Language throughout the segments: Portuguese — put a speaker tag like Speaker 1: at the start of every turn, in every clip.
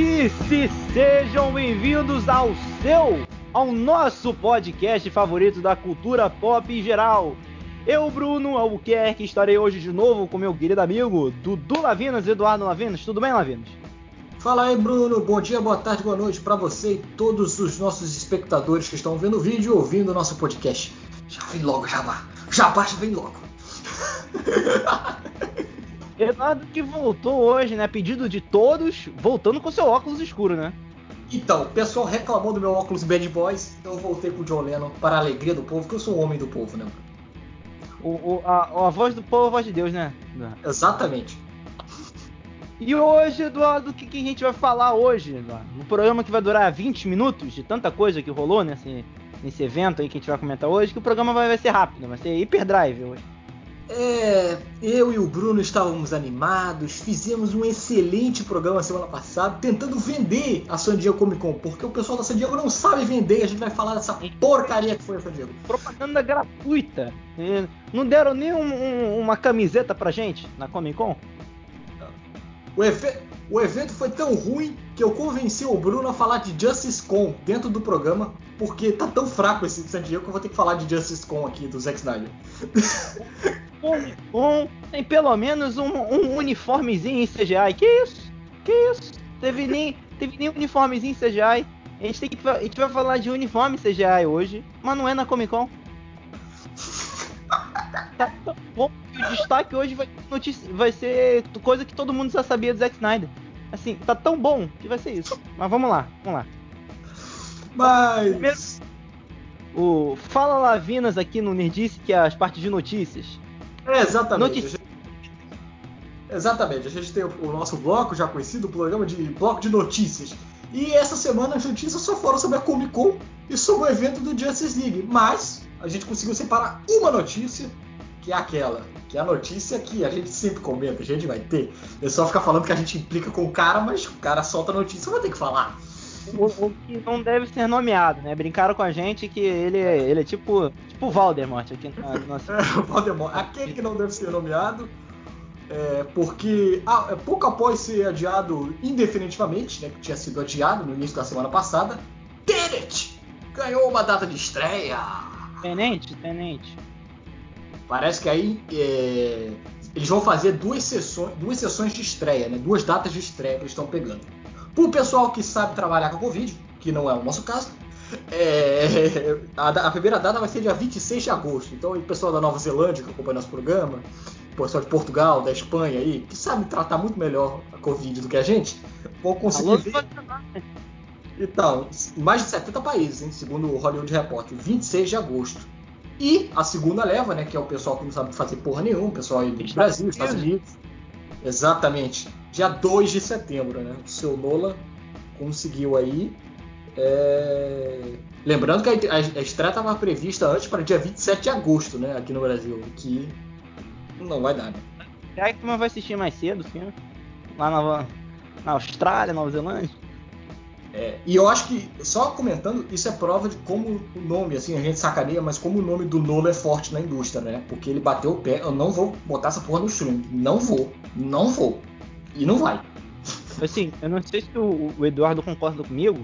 Speaker 1: Nerdice! Sejam bem-vindos ao seu, ao nosso podcast favorito da cultura pop em geral. Eu, Bruno Albuquerque, estarei hoje de novo com meu querido amigo Dudu Lavinas, Eduardo Lavinas. Tudo bem, Lavinas?
Speaker 2: Fala aí, Bruno. Bom dia, boa tarde, boa noite para você e todos os nossos espectadores que estão vendo o vídeo e ouvindo o nosso podcast. Já vem logo, Jabá. Jabá, já vem logo.
Speaker 1: Eduardo que voltou hoje, né? Pedido de todos, voltando com seu óculos escuro, né?
Speaker 2: Então, o pessoal reclamou do meu óculos Bad Boys, então eu voltei com o John Lennon para a alegria do povo, porque eu sou o homem do povo, né?
Speaker 1: O, o, a, a, voz do povo, a voz de Deus, né?
Speaker 2: Exatamente.
Speaker 1: E hoje, Eduardo, o que, que, a gente vai falar hoje, Eduardo? Um programa que vai durar 20 minutos de tanta coisa que rolou nesse, nesse evento aí que a gente vai comentar hoje, que o programa vai, vai ser rápido, vai ser hiperdrive hoje.
Speaker 2: É, eu e o Bruno estávamos animados, fizemos um excelente programa semana passada, tentando vender a San Diego Comic Con, porque o pessoal da San Diego não sabe vender, a gente vai falar dessa porcaria que foi a San Diego.
Speaker 1: Propaganda gratuita. Não deram nem um, um, uma camiseta pra gente na Comic Con?
Speaker 2: O, efe... o evento foi tão ruim que eu convenci o Bruno a falar de Justice Con dentro do programa, porque tá tão fraco esse de San Diego que eu vou ter que falar de Justice Con aqui, do Zack Snyder.
Speaker 1: Comic Con tem pelo menos um, um, uniformezinho em CGI. Que isso? Que isso? Teve nem, teve nem uniformezinho em CGI. A gente, tem que, a gente vai falar de uniforme CGI hoje, mas não é na Comic Con. Tá tão bom que o destaque hoje vai, notícia, vai ser coisa que todo mundo já sabia do Zack Snyder. Assim, tá tão bom que vai ser isso. Mas vamos lá, vamos lá.
Speaker 2: Mas. Primeiro,
Speaker 1: o Fala Lavinas aqui no Nerdice, que é as partes de notícias.
Speaker 2: É, exatamente. Notícia. Exatamente. A gente tem o nosso bloco já conhecido, o programa de bloco de notícias. E essa semana as notícias só foram sobre a Comic Con e sobre o evento do Justice League. Mas a gente conseguiu separar uma notícia, que é aquela. Que é a notícia que a gente sempre comenta, a gente vai ter. É só ficar falando que a gente implica com o cara, mas o cara solta a notícia, vai ter que falar.
Speaker 1: O, o, que não deve ser nomeado, né? Brincaram com a gente que ele, ele é tipo, tipo Valdemort aqui na nossa.
Speaker 2: É, Valdemort. Aquele que não deve ser nomeado, é, porque ah, é, pouco após ser adiado indefinitivamente, né? Que tinha sido adiado no início da semana passada, Tenet ganhou uma data de estreia.
Speaker 1: Tenente, tenente.
Speaker 2: Parece que aí é, eles vão fazer duas sessões, duas sessões de estreia, né? Duas datas de estreia que eles estão pegando. Para o pessoal que sabe trabalhar com a Covid, que não é o nosso caso, é, a, a, primeira data vai ser dia 26 de agosto. Então, o pessoal da Nova Zelândia que acompanha nosso programa, o pessoal de Portugal, da Espanha aí, que sabe tratar muito melhor a Covid do que a gente, vão conseguir Alô, ver. Então, mais de 70 países, hein, segundo o Hollywood Repórter, 26 de agosto. E a segunda leva, né, que é o pessoal que não sabe fazer porra nenhuma, o pessoal aí do Brasil, Estados Unidos. Exatamente dia 2 de setembro, né? O seu Nola conseguiu aí. É... Lembrando que a, a estreia estava prevista antes para dia 27 de agosto, né? Aqui no Brasil. Que não vai dar, né?
Speaker 1: Será que tu vai assistir mais cedo filme? Lá na, na Austrália, Nova Zelândia?
Speaker 2: É, e eu acho que, só comentando, isso é prova de como o nome, assim, a gente sacaneia, mas como o nome do Nola é forte na indústria, né? Porque ele bateu o pé, eu não vou botar essa porra no stream. Não vou. Não vou. E não vai.
Speaker 1: Assim, eu não sei se o, o Eduardo concorda comigo,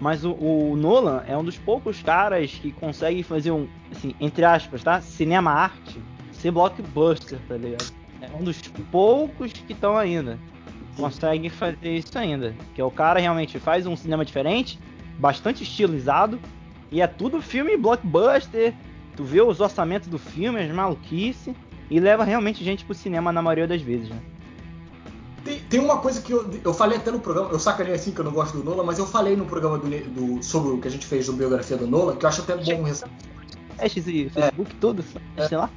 Speaker 1: mas o, o, Nolan é um dos poucos caras que consegue fazer um, assim, entre aspas, tá? Cinema arte ser blockbuster, tá ligado? É um dos poucos que estão ainda. Consegue fazer isso ainda. Que é o cara realmente faz um cinema diferente, bastante estilizado, e é tudo filme blockbuster. Tu vê os orçamentos do filme, as maluquice, e leva realmente gente pro cinema na maioria das vezes, né?
Speaker 2: Tem, tem, uma coisa que eu, eu falei até no programa, eu sacanei assim que eu não gosto do Nola, mas eu falei no programa do, do, sobre o que a gente fez do biografia do Nola, que eu acho até bom
Speaker 1: Testes e Facebook, é, tudo, é, sei lá.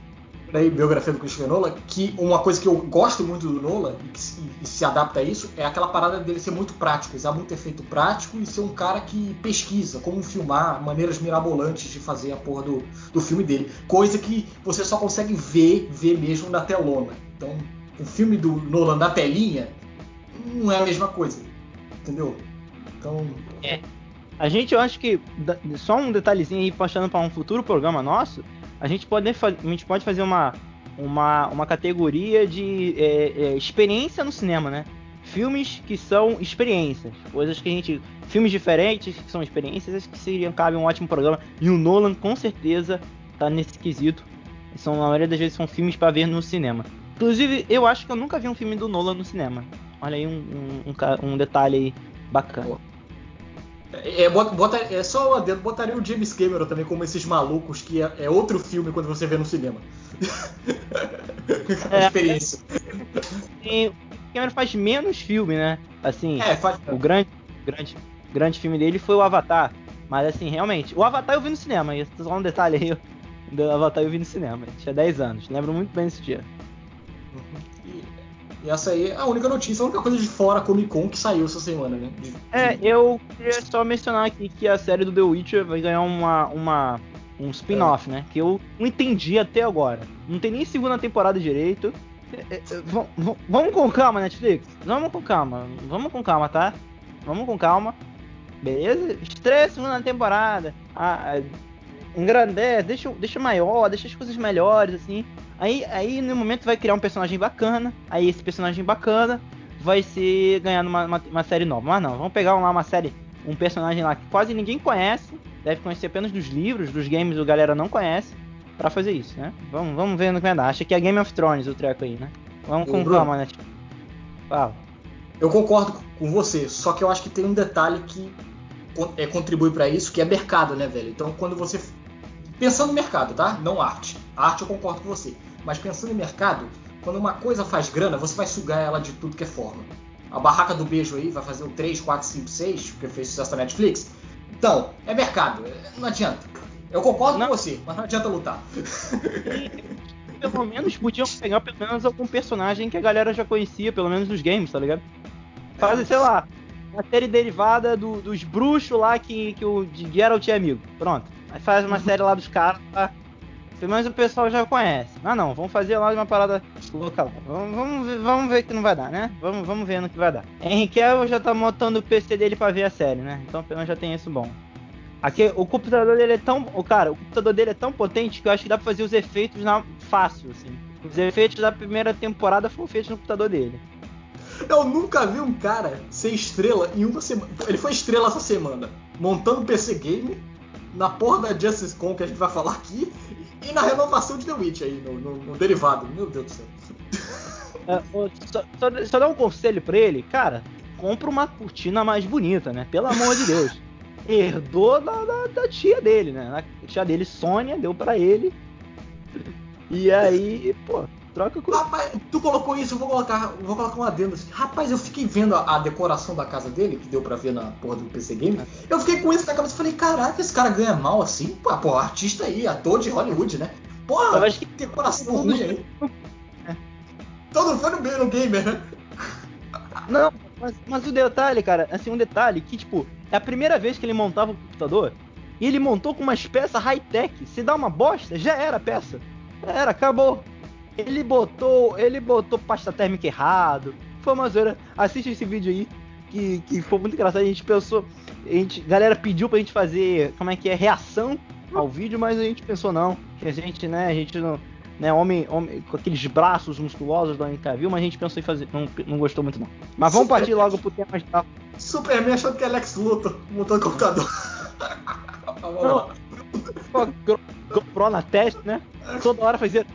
Speaker 2: Aí, biografia do Christopher Nolan, que uma coisa que eu gosto muito do Nola e que se, e se adapta a isso é aquela parada dele ser muito prático, usar muito efeito prático e ser um cara que pesquisa como filmar, maneiras mirabolantes de fazer a porra do, do filme dele. Coisa que você só consegue ver, ver mesmo na telona. Então, o filme do Nolan da telinha não é a mesma coisa. Entendeu? Então.
Speaker 1: É. A gente, eu acho que. Só um detalhezinho aí, passando para um futuro programa nosso, a gente pode, a gente pode fazer uma, uma, uma categoria de é, é, experiência no cinema, né? filmes que são experiências, coisas que a gente, filmes diferentes que são experiências, que seriam cabe um ótimo programa. E o Nolan com certeza tá nesse quesito. São a maioria das vezes são filmes para ver no cinema. Inclusive, eu acho que eu nunca vi um filme do Nolan no cinema. Olha aí um, um, um, um detalhe aí bacana.
Speaker 2: É, bota, é só adendo, botaria o James Cameron também como esses malucos que é, é outro filme quando você vê no cinema. É, experiência.
Speaker 1: Sim, o Cameron faz menos filme, né? Assim, é, faz... o grande, grande, grande filme dele foi o Avatar. Mas assim, realmente, o Avatar eu vi no cinema, só um detalhe aí, do Avatar eu vi no cinema, tinha 10 anos, lembro muito bem desse dia.
Speaker 2: E, e, essa aí é a única notícia, a única coisa de fora Comic Con que saiu essa semana, né? De,
Speaker 1: é, eu queria só mencionar aqui que a série do The Witcher vai ganhar uma, uma um spin-off, é. né? Que eu não entendi até agora. Não tem nem segunda temporada direito. É, é, vamos com calma, Netflix. Vamos com calma. Vamos com calma, tá? Vamos com calma. Beleza? Estreia segunda temporada. Ah, engrandece, deixa, deixa maior, deixa as coisas melhores, assim. Aí, aí no momento vai criar um personagem bacana. Aí esse personagem bacana vai ser ganhando uma, uma, uma série nova. Mas não, vamos pegar lá uma série, um personagem lá que quase ninguém conhece. Deve conhecer apenas dos livros, dos games, o galera não conhece. para fazer isso, né? Vamos, vamos ver no que vai dar. Acha que é Game of Thrones o treco aí, né? Vamos com calma, né?
Speaker 2: Fala. Eu concordo com você, só que eu acho que tem um detalhe que é, contribui para isso, que é mercado, né, velho? Então, quando você Pensando no mercado, tá? Não arte. arte eu concordo com você. Mas pensando em mercado, quando uma coisa faz grana, você vai sugar ela de tudo que é forma. A barraca do beijo aí vai fazer o 3, 4, 5, 6, porque fez sucesso na Netflix. Então, é mercado. Não adianta. Eu concordo não. com você, mas não adianta lutar.
Speaker 1: E, pelo menos podiam pegar pelo menos algum personagem que a galera já conhecia, pelo menos nos games, tá ligado? Fazer, sei lá, uma série derivada do, dos bruxos lá que, que o Geralt é amigo. Pronto. Aí faz uma série lá dos caras lá. Pelo menos o pessoal já conhece. Ah não, vamos fazer lá uma parada local. Vamos, vamos, ver, vamos ver que não vai dar, né? Vamos, vamos ver no que vai dar. Henrique já tá montando o PC dele pra ver a série, né? Então pelo menos já tem isso bom. Aqui, o computador dele é tão. O cara, o computador dele é tão potente que eu acho que dá pra fazer os efeitos na, fácil, assim. Os efeitos da primeira temporada foram feitos no computador dele.
Speaker 2: Eu nunca vi um cara ser estrela em uma semana. Ele foi estrela essa semana, montando PC Game na porra da Justice Con que a gente vai falar aqui e na renovação de The Witch aí, no, no, no derivado. Meu Deus do céu.
Speaker 1: É, só, só, só dar um conselho pra ele, cara, compra uma cortina mais bonita, né? Pelo amor de Deus. Herdou da, da, da, tia dele, né? A tia dele, Sônia, deu para ele. E aí, pô, Troca com.
Speaker 2: Rapaz, tu colocou isso, eu vou colocar, vou colocar um adendo assim. Rapaz, eu fiquei vendo a, a, decoração da casa dele, que deu pra ver na porra do PC Game. Eu fiquei com isso na cabeça e falei, caraca, esse cara ganha mal assim? Pô, pô, artista aí, ator de Hollywood, né? Porra, eu acho que decoração ruim aí. É. Todo foi no, no gamer, né?
Speaker 1: Não, mas, mas o detalhe, cara, assim, um detalhe que, tipo, é a primeira vez que ele montava o computador e ele montou com umas peças high-tech. Se dá uma bosta, já era a peça. Era, acabou. Ele botou, ele botou pasta térmica errado. Foi uma zoeira. Assiste esse vídeo aí, que, que foi muito engraçado. A gente pensou, a gente, galera pediu pra gente fazer, como é que é, reação ao vídeo, mas a gente pensou não, que a gente, né, a gente não, né, homem, homem com aqueles braços musculosos do viu, mas a gente pensou em fazer, não, não gostou muito não. Mas vamos partir logo pro tema geral.
Speaker 2: Superman achando que é Lex Luthor, montando computador.
Speaker 1: Não, GoPro na testa, né? Toda hora fazia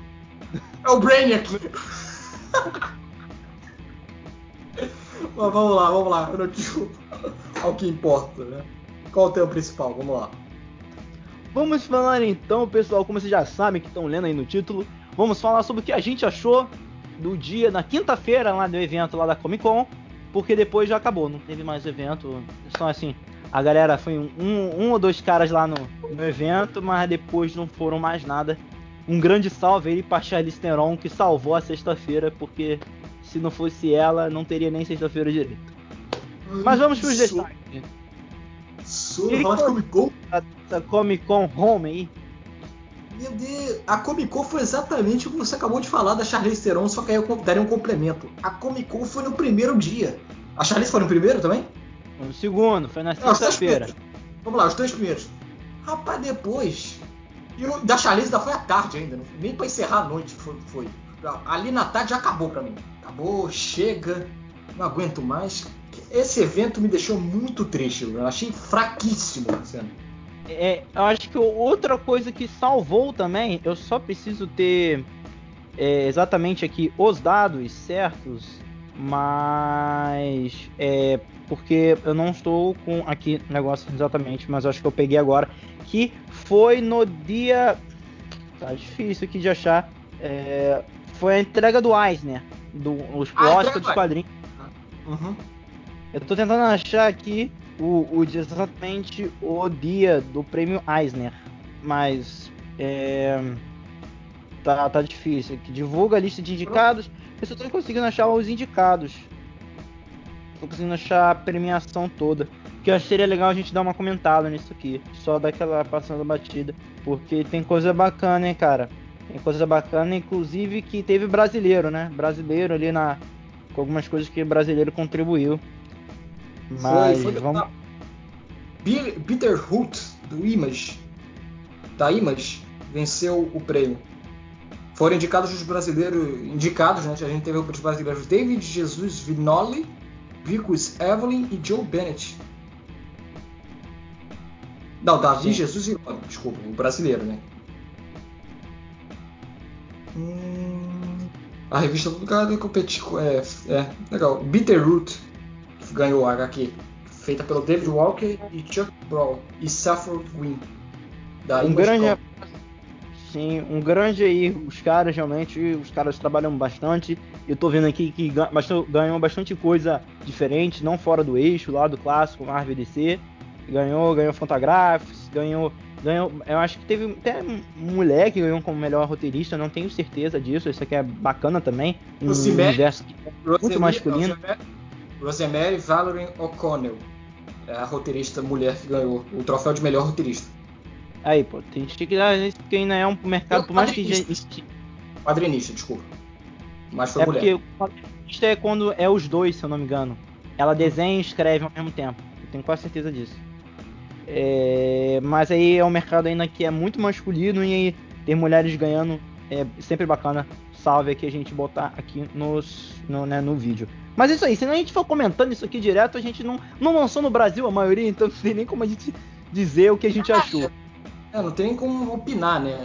Speaker 2: é o Brainiac. Mas vamos lá, vamos lá. Ao que importa, né? Qual o tema principal? Vamos lá.
Speaker 1: Vamos falar então, pessoal, como vocês já sabem que estão lendo aí no título, vamos falar sobre o que a gente achou do dia, na quinta-feira, lá do evento lá da Comic Con, porque depois já acabou, não teve mais evento. Só assim, a galera foi um, um ou dois caras lá no, no evento, mas depois não foram mais nada um grande salve aí pra Charlize Theron, que salvou a sexta-feira, porque se não fosse ela, não teria nem sexta-feira direito. Mas vamos pros
Speaker 2: so... destaques. Falar de Comic Con?
Speaker 1: Essa Comic Con Home aí.
Speaker 2: Meu Deus, a Comic Con foi exatamente o que você acabou de falar da Charlize Theron, só que aí eu daria um complemento. A Comic Con foi no primeiro dia. A Charlize foi no primeiro também?
Speaker 1: Foi no segundo, foi na sexta-feira.
Speaker 2: Vamos lá, os três primeiros. Rapaz, depois e o da Charlize ainda foi à tarde ainda, nem para encerrar a noite foi, foi. Ali na tarde já acabou para mim. Acabou, chega. Não aguento mais. Esse evento me deixou muito triste, eu achei fraquíssimo, Luciano.
Speaker 1: É, eu acho que outra coisa que salvou também, eu só preciso ter é, exatamente aqui os dados certos, mas é porque eu não estou com aqui negócio exatamente, mas acho que eu peguei agora que foi no dia tá difícil aqui de achar, é, foi a entrega do Eisner, do os ah, Oscar dos quadrinhos. Uhum. Eu tô tentando achar aqui o, o exatamente o dia do prêmio Eisner, mas é, tá, tá difícil. Aqui, divulga a lista de indicados. Eu só tô conseguindo achar os indicados. Tô conseguindo achar a premiação toda. Que eu acho que seria legal a gente dar uma comentada nisso aqui. Só daquela passando batida. Porque tem coisa bacana, hein, cara. Tem coisa bacana, inclusive que teve brasileiro, né? Brasileiro ali na. Com algumas coisas que brasileiro contribuiu. Mas foi, foi vamos.
Speaker 2: Bitterhoot do Image. Da Image venceu o prêmio. Foram indicados os brasileiros. Indicados, né? A gente teve os brasileiros David Jesus Vinoli, Vicus Evelyn e Joe Bennett. Não, Davi. Jesus Vinoli, desculpa, o brasileiro, né? Hum, a revista do cara competiu. É, é, legal. Bitterroot, ganhou a HQ. Feita pelo David Walker e Chuck Brawl. E Safford Green.
Speaker 1: Da um grande. Sim, um grande aí. Os caras realmente, os caras trabalham bastante. Eu tô vendo aqui que ganhou bastante coisa diferente, não fora do eixo, lá do clássico, Marvel DC. Ganhou, ganhou Fantagraphics, ganhou ganhou. Eu acho que teve até mulher que ganhou como melhor roteirista, não tenho certeza disso. Isso aqui é bacana também. Um Rosemary, universo muito masculino.
Speaker 2: Rosemary Valerie O'Connell é a roteirista mulher que ganhou o troféu de melhor roteirista.
Speaker 1: Aí, pô, tem que dar isso porque ainda é um mercado, por mais que gente.
Speaker 2: Quadrinista, desculpa. Mas foi
Speaker 1: é
Speaker 2: mulher.
Speaker 1: porque o quadrinista é quando é os dois, se eu não me engano. Ela desenha e escreve ao mesmo tempo. Eu tenho quase certeza disso. É, mas aí é um mercado ainda que é muito masculino e ter mulheres ganhando é sempre bacana. Salve aqui a gente botar aqui nos, no, né, no vídeo. Mas é isso aí, se a gente for comentando isso aqui direto, a gente não, não lançou no Brasil a maioria, então não tem nem como a gente dizer o que a gente achou.
Speaker 2: É, não tem como opinar, né?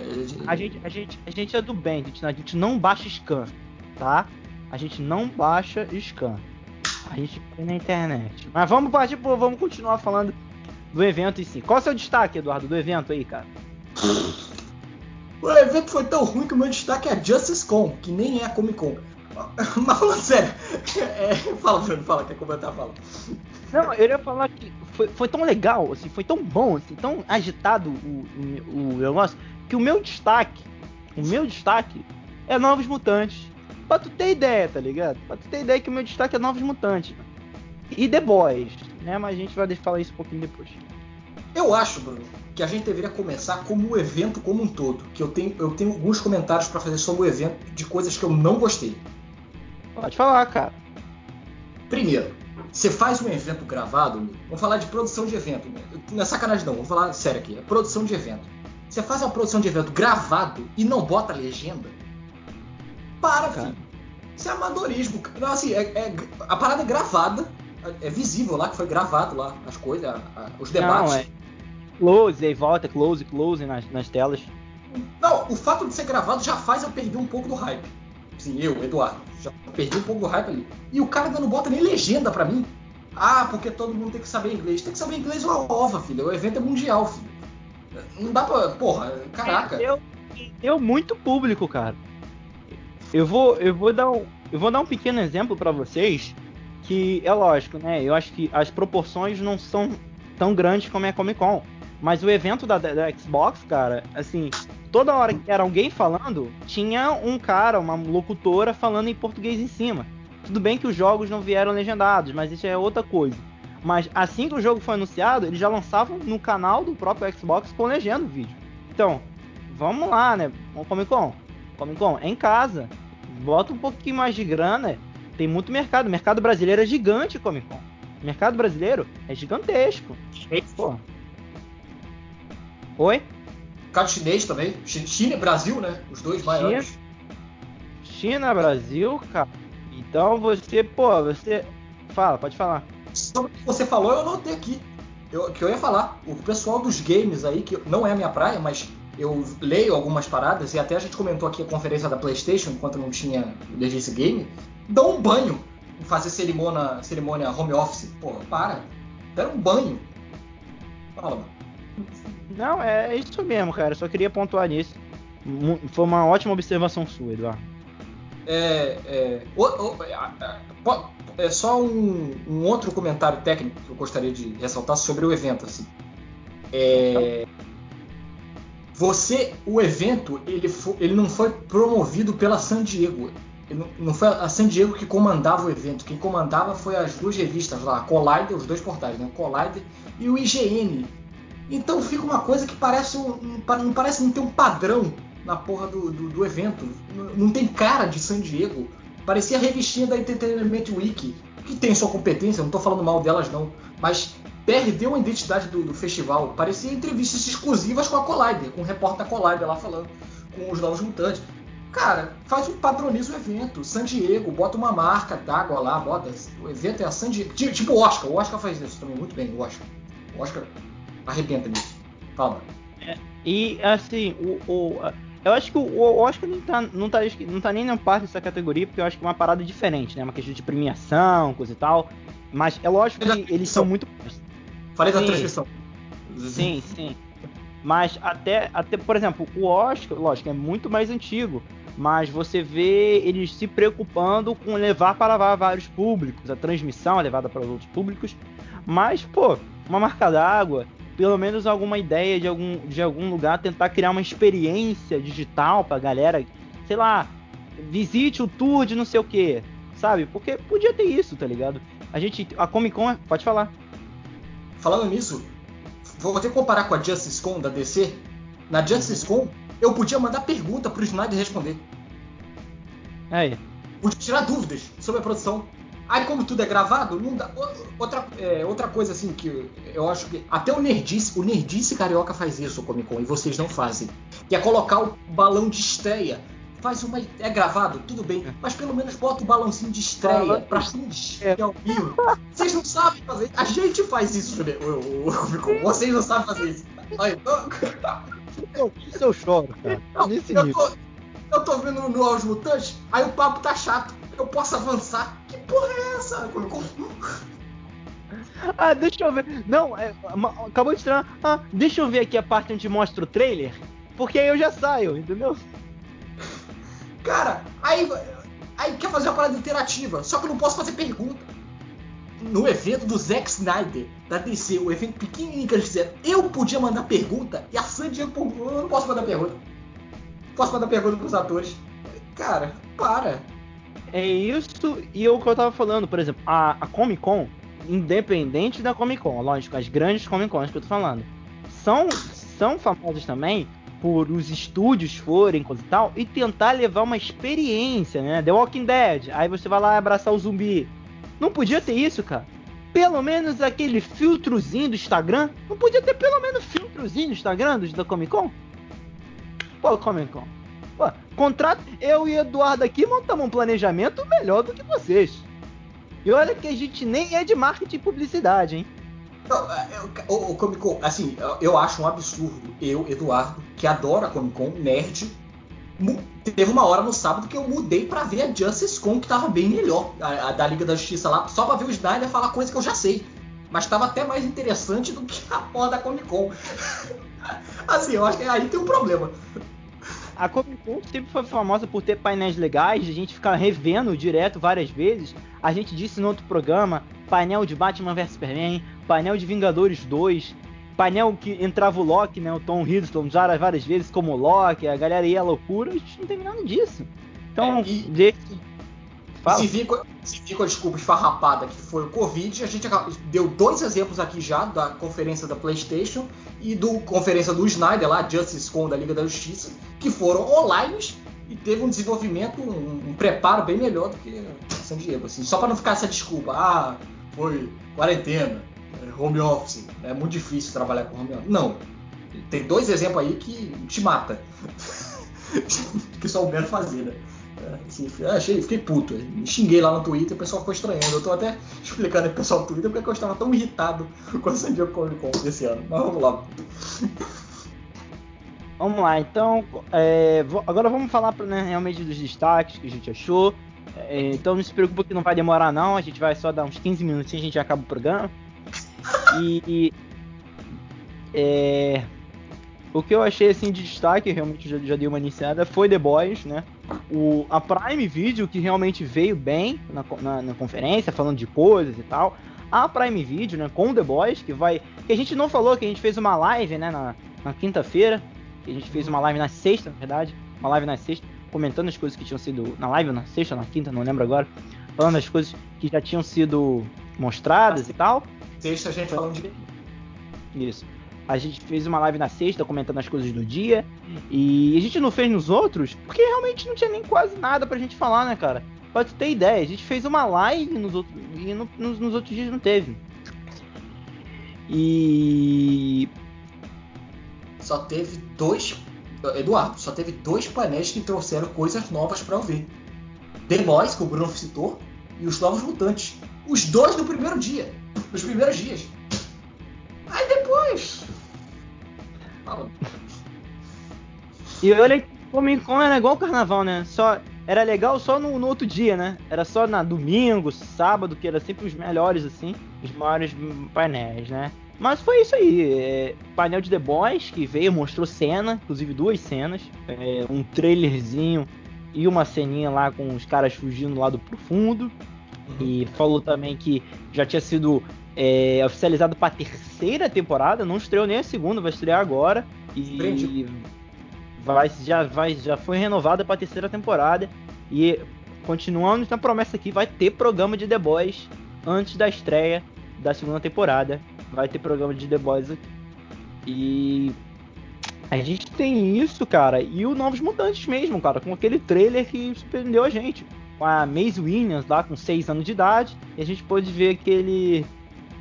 Speaker 1: A gente, a gente, a gente é do bem, a gente, a gente não baixa scan, tá? A gente não baixa scan. A gente põe na internet. Mas vamos partir, vamos continuar falando do evento em si. Qual é o seu destaque, Eduardo, do evento aí, cara?
Speaker 2: O evento foi tão ruim que o meu destaque é Justice Con, que nem é a Comic Con. Mas falando sério, é, fala, Bruno, fala, quer comentar, fala.
Speaker 1: Não, eu ia falar que foi, foi tão legal, assim, foi tão bom, assim, tão agitado o, o, o negócio, que o meu destaque, o meu destaque é Novos Mutantes. Pra tu ter ideia, tá ligado? Pra tu ter ideia que o meu destaque é Novos Mutantes. E The Boys, né? Mas a gente vai falar isso um pouquinho depois.
Speaker 2: Eu acho, Bruno, que a gente deveria começar como o evento como um todo. Que eu tenho, eu tenho alguns comentários para fazer sobre o evento de coisas que eu não gostei.
Speaker 1: Pode falar, cara.
Speaker 2: Primeiro, você faz um evento gravado, vamos falar de produção de evento. Não é sacanagem não, vamos falar sério aqui. É produção de evento. Você faz uma produção de evento gravado e não bota legenda? Para, cara. filho. Isso é amadorismo. Não, assim, é, é, a parada é gravada é visível lá que foi gravado lá as coisas, a, a, os debates. Não, é
Speaker 1: close, aí volta, close, close nas, nas telas.
Speaker 2: Não, o fato de ser gravado já faz eu perder um pouco do hype. Sim, eu, Eduardo, já perdi um pouco do hype ali. E o cara ainda não bota nem legenda pra mim. Ah, porque todo mundo tem que saber inglês. Tem que saber inglês uma ova, filho. O evento é mundial, filho. Não dá pra. Porra, caraca.
Speaker 1: Deu, deu muito público, cara. Eu vou, eu vou dar um, eu vou dar um pequeno exemplo para vocês que é lógico, né? Eu acho que as proporções não são tão grandes como é a Comic Con. Mas o evento da, da Xbox, cara, assim, toda hora que era alguém falando, tinha um cara, uma locutora falando em português em cima. Tudo bem que os jogos não vieram legendados, mas isso é outra coisa. Mas assim que o jogo foi anunciado, eles já lançavam no canal do próprio Xbox com legenda o vídeo. Então, vamos lá, né? Comic Con. Comic Con é em casa. Bota um pouquinho mais de grana tem muito mercado. O mercado brasileiro é gigante, Comic Con. O mercado brasileiro é gigantesco. Pô. Oi?
Speaker 2: Mercado chinês também. China e Brasil, né? Os dois maiores.
Speaker 1: China, Brasil, cara. Então você, pô, você. Fala, pode falar.
Speaker 2: Sobre o que você falou, eu anotei aqui. Eu, que eu ia falar. O pessoal dos games aí, que não é a minha praia, mas eu leio algumas paradas, e até a gente comentou aqui a conferência da PlayStation, enquanto não tinha DGS Game, dão um banho em fazer cerimônia, cerimônia home office. Pô, para. Deram um banho. Fala, mano.
Speaker 1: Não, é isso mesmo, cara. Só queria pontuar nisso. Foi uma ótima observação sua, Eduardo.
Speaker 2: É, é, o, o, é só um, um, outro comentário técnico que eu gostaria de ressaltar sobre o evento. Assim. É, você, o evento, ele, foi, ele não foi promovido pela San Diego. Não, não, foi a San Diego que comandava o evento. Quem comandava foi as duas revistas lá, a Collider, os dois portais, né? Collider e o IGN. Então fica uma coisa que parece um, não parece não ter um padrão na porra do, do, do evento. Não, não, tem cara de San Diego. Parecia a revistinha da Entertainment Week, que tem sua competência, não tô falando mal delas não, mas perdeu a identidade do, do festival. Parecia entrevistas exclusivas com a Collider, com o repórter da Collider lá falando, com os novos mutantes. Cara, faz um padroniza o evento. San Diego, bota uma marca d'água lá, bota. O evento é a San Diego. Tipo o Oscar, o Oscar faz isso também muito bem, o Oscar. O Oscar arrebenta nisso. Fala.
Speaker 1: É, e assim, o, o, eu acho que o, o Oscar não tá, não, tá, não tá nem na parte dessa categoria, porque eu acho que é uma parada diferente, né? Uma questão de premiação, coisa e tal. Mas é lógico que eles são muito.
Speaker 2: Falei da transmissão.
Speaker 1: Sim, sim. Mas até, até, por exemplo, o Oscar, lógico, é muito mais antigo. Mas você vê eles se preocupando com levar para vários públicos, a transmissão é levada para os outros públicos. Mas, pô, uma marca d'água, pelo menos alguma ideia de algum, de algum lugar, tentar criar uma experiência digital pra galera, sei lá, visite o tour de não sei o que, sabe? Porque podia ter isso, tá ligado? A gente, a Comic Con, pode falar.
Speaker 2: Falando nisso, vou até comparar com a Justice Con da DC. Na Justice Con, eu podia mandar pergunta pro Snyder responder.
Speaker 1: Aí.
Speaker 2: Podia tirar dúvidas sobre a produção. Aí, como tudo é gravado, não dá. Outra, é, outra coisa assim que eu acho que. Até o Nerdice, o Nerdice Carioca faz isso, Comic Con, e vocês não fazem. Que é colocar o balão de estreia. Faz uma. É gravado, tudo bem. Mas pelo menos bota o balãozinho de estreia pra fingir ao vivo. Vocês não sabem fazer. A gente faz isso, né? O, Comic Con. Vocês não sabem fazer isso. Aí,
Speaker 1: eu, isso eu choro, cara. Nesse
Speaker 2: eu, tô, eu tô vendo no Aos Mutantes, aí o papo tá chato eu posso avançar. Que porra é essa?
Speaker 1: Ah, deixa eu ver. Não, é, acabou de estrear. Ah, deixa eu ver aqui a parte onde mostra o trailer. Porque aí eu já saio, entendeu?
Speaker 2: Cara, aí, aí quer fazer uma parada interativa, só que eu não posso fazer pergunta. No evento do Zack Snyder, da DC, o evento pequenininho que eles fizeram, eu podia mandar pergunta e a San Diego, eu não posso mandar pergunta. Posso mandar pergunta pros atores. Cara, para.
Speaker 1: É isso e o que eu tava falando, por exemplo, a, a Comic Con, independente da Comic Con, lógico, as grandes Comic Cons que eu tô falando, são, são famosas também por os estúdios forem, coisa e tal, e tentar levar uma experiência, né? The Walking Dead, aí você vai lá abraçar o zumbi. Não podia ter isso, cara. Pelo menos aquele filtrozinho do Instagram. Não podia ter pelo menos filtrozinho do Instagram do, da Comic Con? Pô, Comic Con. Pô, contrato, eu e Eduardo aqui montamos um planejamento melhor do que vocês. E olha que a gente nem é de marketing e publicidade, hein?
Speaker 2: É, é, o, Comic Con, assim, eu acho um absurdo. Eu, Eduardo, que adora Comic Con, nerd, teve uma hora no sábado que eu mudei para ver a Justice Con, que tava bem melhor, a, a, da Liga da Justiça lá, só pra ver o Snyder falar coisa que eu já sei. Mas tava até mais interessante do que a porra da Comic Con. assim, eu acho que aí tem um problema.
Speaker 1: A Comic Con sempre foi famosa por ter painéis legais, a gente ficar revendo direto várias vezes. A gente disse no outro programa, painel de Batman vs Superman, painel de Vingadores 2, painel que entrava o Loki, né, o Tom Hiddleston já várias vezes como Loki, a galera ia à loucura, a gente não teve nada disso. Então, é, e... desse
Speaker 2: Fala. Se vir, com, se vir com a desculpa esfarrapada que foi o Covid, a gente deu dois exemplos aqui já da conferência da PlayStation e do conferência do Snyder lá, Justice Con da Liga da Justiça, que foram online e teve um desenvolvimento, um, um preparo bem melhor do que San Diego. Assim, só para não ficar essa desculpa, ah, foi quarentena, home office, é muito difícil trabalhar com home office. Não. Tem dois exemplos aí que te mata. que o fazer, né? Assim, achei, fiquei puto. Me xinguei lá no Twitter, o pessoal ficou estranhando. Eu tô até explicando pro pessoal no Twitter porque eu estava tão irritado com a San Diego Comic Con desse ano. Mas vamos lá.
Speaker 1: Vamos lá, então. É, agora vamos falar né, realmente dos destaques que a gente achou. É, então não se preocupa que não vai demorar, não. A gente vai só dar uns 15 minutinhos e a gente acaba o programa. E. e é, o que eu achei assim de destaque, realmente já, já dei uma iniciada, foi The Boys, né? O, a Prime Video, que realmente veio bem na, na, na, conferência, falando de coisas e tal. A Prime Video, né, com The Boys, que vai. Que a gente não falou, que a gente fez uma live, né, na, na quinta-feira. Que a gente fez uma live na sexta, na verdade. Uma live na sexta, comentando as coisas que tinham sido. Na live, na sexta, na quinta, não lembro agora. Falando as coisas que já tinham sido mostradas e tal.
Speaker 2: Sexta a gente falando de.
Speaker 1: Isso. A gente fez uma live na sexta comentando as coisas do dia. E a gente não fez nos outros porque realmente não tinha nem quase nada pra gente falar, né, cara? Pra tu ter ideia, a gente fez uma live nos outros. E no, nos, nos outros dias não teve. E.
Speaker 2: Só teve dois. Eduardo, só teve dois painéis que trouxeram coisas novas para eu ver. The Boys, que o Bruno citou, e os Novos Mutantes. Os dois no primeiro dia. Nos primeiros dias. Aí depois.
Speaker 1: E olha Comic Con era igual o carnaval, né? Só era legal só no, no, outro dia, né? Era só na domingo, sábado, que era sempre os melhores, assim, os maiores painéis, né? Mas foi isso aí. É, painel de The Boys que veio, mostrou cena, inclusive duas cenas, é, um trailerzinho e uma ceninha lá com os caras fugindo lá do profundo. E falou também que já tinha sido é, oficializado para a terceira temporada, não estreou nem a segunda, vai estrear agora. E vai, já, vai, já foi renovada para a terceira temporada. E continuando na promessa aqui, vai ter programa de The Boys antes da estreia da segunda temporada. Vai ter programa de The Boys aqui. E a gente tem isso, cara, e o Novos Mutantes mesmo, cara, com aquele trailer que surpreendeu a gente. Com a Maze Williams lá com 6 anos de idade, e a gente pôde ver aquele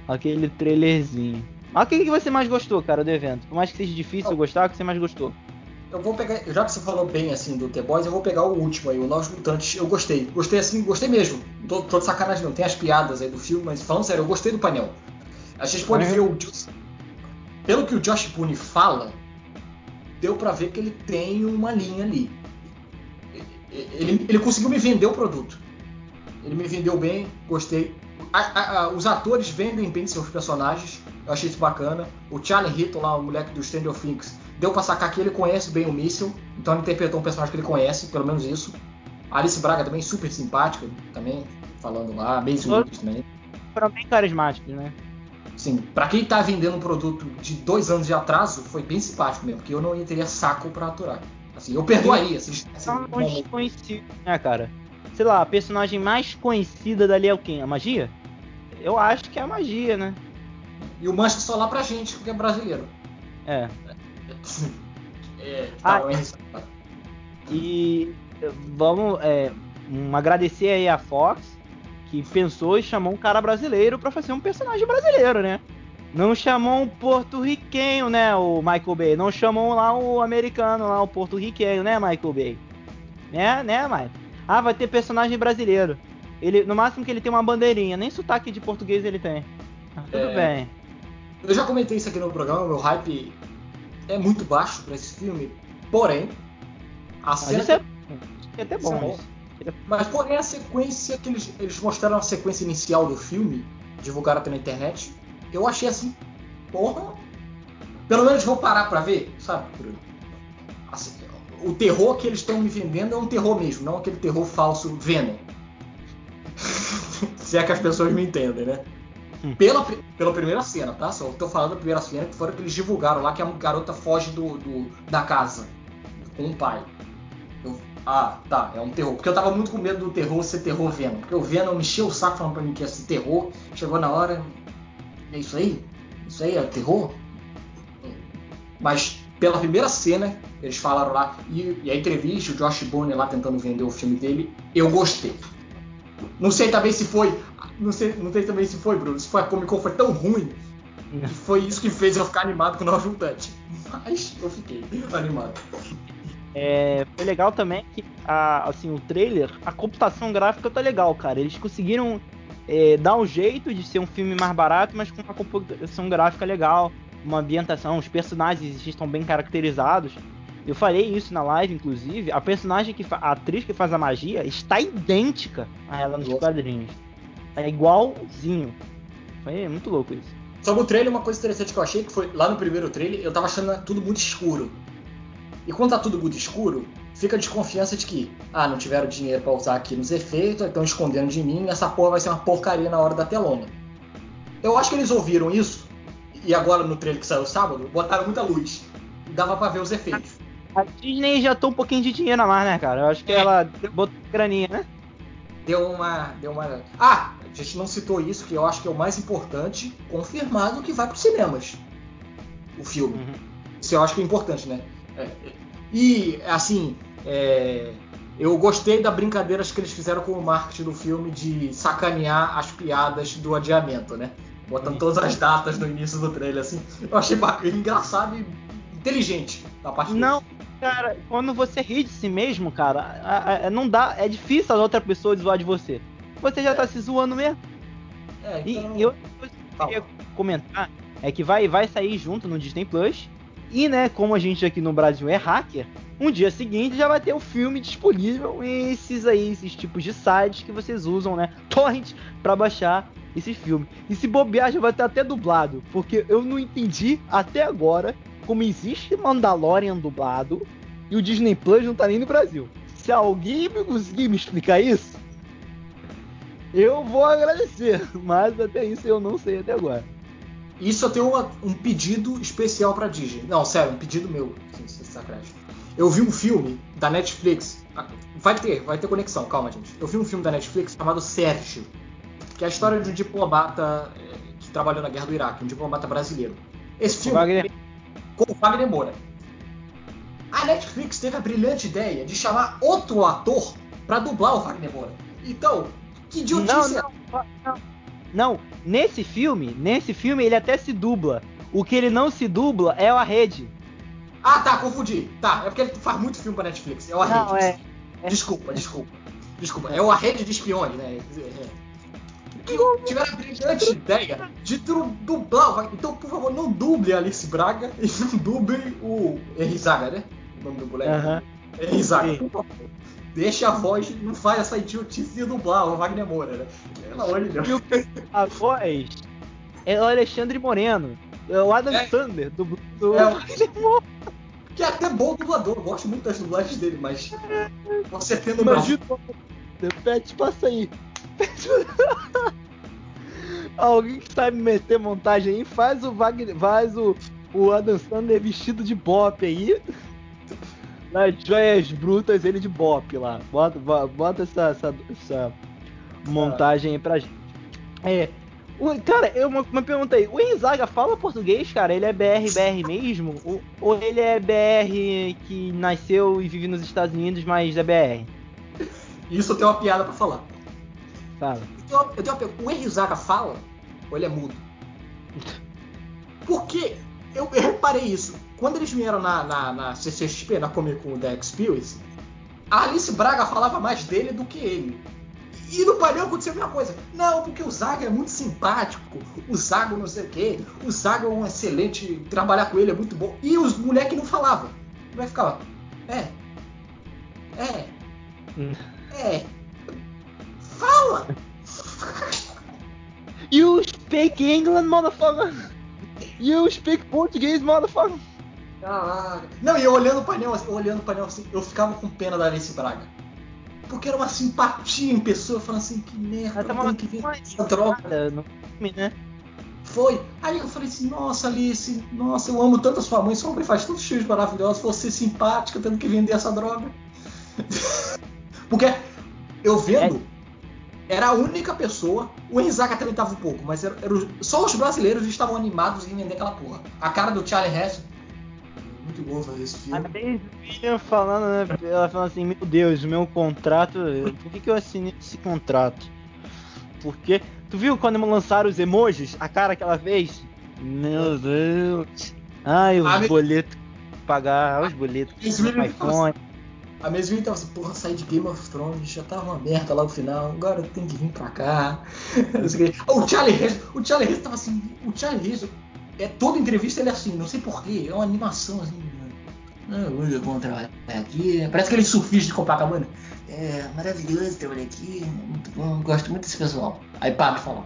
Speaker 1: aquele trailerzinho. Mas o que, que você mais gostou, cara, do evento? Por mais que seja difícil oh. gostar, o que você mais gostou?
Speaker 2: Eu vou pegar, já que você falou bem assim do The Boys, eu vou pegar o último aí, o Novos Mutantes. Eu gostei, gostei assim, gostei mesmo. Tô, tô de sacanagem não, tem as piadas aí do filme, mas falando sério, eu gostei do painel. A gente pode é. ver o pelo que o Josh Boone fala, deu para ver que ele tem uma linha ali. Ele, ele conseguiu me vender o produto. Ele me vendeu bem, gostei a, a, a, os atores vendem bem seus personagens. Eu achei isso bacana. O Charlie Hitton, lá, o moleque do Stranger Things, deu pra sacar que ele conhece bem o Míssil. Então ele interpretou um personagem que ele conhece, pelo menos isso. A Alice Braga também, super simpática, também, falando lá. Maisie Williams também.
Speaker 1: Foram bem carismáticos, né?
Speaker 2: Sim, pra quem tá vendendo um produto de dois anos de atraso, foi bem simpático mesmo, porque eu não ia teria saco pra aturar. Assim, eu perdoaria se eles
Speaker 1: tivessem. né, cara? Sei lá, a personagem mais conhecida dali é o quem? A magia? Eu acho que é a magia, né?
Speaker 2: E o Mancha só lá pra gente, porque é brasileiro.
Speaker 1: É.
Speaker 2: é tá, ah,
Speaker 1: e vamos é, um, agradecer aí a Fox, que pensou e chamou um cara brasileiro para fazer um personagem brasileiro, né? Não chamou um porto-riquenho, né, o Michael Bay. Não chamou lá o americano, lá o porto-riquenho, né, Michael Bay? Né, né, Michael? Ah, vai ter personagem brasileiro. Ele, no máximo que ele tem uma bandeirinha, nem sotaque de português ele tem. Ah, tudo é... bem.
Speaker 2: Eu já comentei isso aqui no programa, meu hype é muito baixo para esse filme, porém, a Mas cena.
Speaker 1: Isso é, é até bom.
Speaker 2: Mas porém a sequência que eles, eles mostraram a sequência inicial do filme, divulgaram pela internet, eu achei assim, porra. Pelo menos vou parar pra ver, sabe, Assim, o terror que eles estão me vendendo é um terror mesmo, não aquele terror falso Venom. Se é que as pessoas me entendem, né? Hum. Pela, pela primeira cena, tá? Só tô falando da primeira cena que foram que eles divulgaram lá que a garota foge do, do da casa com o pai. Eu, ah, tá, é um terror. Porque eu tava muito com medo do terror ser terror Venom. Porque o Venom me encheu o saco falando pra mim que ia ser terror. Chegou na hora. É isso aí? Isso aí é terror? Mas pela primeira cena, eles falaram lá, e, e a entrevista, o Josh Boone lá tentando vender o filme dele, eu gostei. Não sei também se foi. Não sei, não sei também se foi, Bruno. Se foi a Comic Con foi tão ruim que foi isso que fez eu ficar animado com o Nova Mutante. Mas eu fiquei animado.
Speaker 1: É, foi legal também que a, assim, o trailer, a computação gráfica tá legal, cara. Eles conseguiram é, dar um jeito de ser um filme mais barato, mas com uma computação gráfica legal, uma ambientação, os personagens estão bem caracterizados. Eu falei isso na live, inclusive. A personagem que a atriz que faz a magia está idêntica a ela nos Nossa. quadrinhos. É igualzinho. Foi muito louco isso.
Speaker 2: Sobre o trailer, uma coisa interessante que eu achei que foi lá no primeiro trailer, eu tava achando tudo muito escuro. E quando tá tudo muito escuro, fica a desconfiança de que, ah, não tiveram dinheiro para usar aqui nos efeitos, estão escondendo de mim, essa porra vai ser uma porcaria na hora da telona. Eu acho que eles ouviram isso, e agora no trailer que saiu sábado, botaram muita luz. Dava para ver os efeitos.
Speaker 1: A Disney já tô um pouquinho de dinheiro a mais, né, cara? Eu acho que é. ela botou graninha, né?
Speaker 2: Deu uma. Deu uma. Ah! A gente não citou isso, que eu acho que é o mais importante, confirmado que vai para os cinemas. O filme. Uhum. Isso eu acho que é importante, né? É, e, assim, é, eu gostei da brincadeiras que eles fizeram com o marketing do filme de sacanear as piadas do adiamento, né? Botando todas as datas no início do trailer, assim. Eu achei bacana, engraçado e inteligente da parte
Speaker 1: Não, cara, quando você ri de si mesmo, cara, a, a, não dá. É difícil a outra pessoa zoar de você. Você já é. tá se zoando mesmo. É, então... E, e eu, eu queria comentar é que vai, vai sair junto no Disney Plus e, né, como a gente aqui no Brasil é hacker, um dia seguinte já vai ter o filme disponível em esses aí, esses tipos de sites que vocês usam, né? Torrent para baixar esse filme. E se bobear, já vai ter até dublado, porque eu não entendi até agora como existe Mandalorian dublado e o Disney Plus não tá nem no Brasil. Se alguém me conseguir me explicar isso, eu vou agradecer, mas até isso eu não sei até agora.
Speaker 2: Isso eu tenho uma, um pedido especial pra Disney. Não, sério, um pedido meu. Sim, sacanagem. Eu vi um filme da Netflix. Ah, vai ter, vai ter conexão, calma, gente. Eu vi um filme da Netflix chamado Sérgio, que é a história de um diplomata eh, que trabalhou na guerra do Iraque, um diplomata brasileiro. Esse filme Wagner. com o Wagner Moura. A Netflix teve a brilhante ideia de chamar outro ator para dublar o Wagner Moura. Então, que idiotice.
Speaker 1: Não, não, não. Não, nesse filme, nesse filme ele até se dubla. O que ele não se dubla é a rede.
Speaker 2: Ah, tá, confundi. Tá, é porque ele faz muito filme pra Netflix. É o Rede. É, é, Desculpa, desculpa. Desculpa. É o rede de espiões, né? É. Que tiveram a brilhante ideia de dublar. Então, por favor, não duble a Alice Braga e não duble o Henry Zaga, né? O nome do moleque. Uhum. Por favor deixa a voz, não faz essa idiotice de dublar o Wagner Moura, né? Pelo amor de Deus.
Speaker 1: A voz é o Alexandre Moreno, é o Adam é. Sandler, do, do é, Wagner
Speaker 2: Moura. Que é até bom dublador, gosto muito das dublagens dele, mas você tendo
Speaker 1: Imagina, Pet, passa aí. Alguém que sabe meter montagem aí, faz o Wagner, faz o, o Adam Sandler vestido de bop aí nas joias brutas ele de bop lá. Bota, bota essa, essa, essa montagem aí pra gente. É. Cara, eu, uma, uma pergunta aí. O Enzaga fala português, cara? Ele é BR, BR mesmo? ou, ou ele é BR que nasceu e vive nos Estados Unidos, mas é BR?
Speaker 2: Isso eu tenho uma piada pra falar.
Speaker 1: Fala.
Speaker 2: Eu tenho, uma pergunta. O Enzaga fala ou ele é mudo? Porque eu, eu reparei isso. Quando eles vieram na, na, na CCXP, na Comic Con da Experience, a Alice Braga falava mais dele do que ele. E no painel aconteceu a mesma coisa. Não, porque o Zaga é muito simpático, o Zago não sei o quê, o Zago é um excelente, trabalhar com ele é muito bom. E os moleques não falavam. Moleque ficava, é, é, hum. é, fala!
Speaker 1: You speak English, motherfucker! You speak Portuguese, motherfucker!
Speaker 2: Caraca. Não, e eu olhando o painel, assim, olhando o painel assim, eu ficava com pena da Alice Braga. Porque era uma simpatia em pessoa, falando assim, que merda,
Speaker 1: Ela tava que ver essa droga. No filme, né?
Speaker 2: Foi. Aí eu falei assim, nossa, Alice, nossa, eu amo tanto a sua mãe, sua mãe faz tantos filmes maravilhosos, você simpática, tendo que vender essa droga. Porque eu vendo, é. era a única pessoa, o Enzaga também tava um pouco, mas era, era, só os brasileiros estavam animados em vender aquela porra. A cara do Charlie Heston muito bom fazer esse filme. A Daisy
Speaker 1: falando, né? Ela falando assim, meu Deus, meu contrato. Por que, que eu assinei esse contrato? Porque. Tu viu quando lançaram os emojis? A cara que ela fez? Meu Deus. Ai, os ah, boletos. Pagar os boletos do iPhone.
Speaker 2: A Mesville tava assim, porra, saí de Game of Thrones, já tava uma merda lá no final, agora tenho que vir pra cá. o Charlie Reis, o Charlie Reis tava assim, o Charlie Reis, é, toda entrevista ele é assim, não sei porquê, é uma animação assim. Ah, hoje eu vou trabalhar aqui. Parece aquele surfista de Copacabana. É maravilhoso trabalhar aqui, muito bom, gosto muito desse pessoal. Aí para de falar.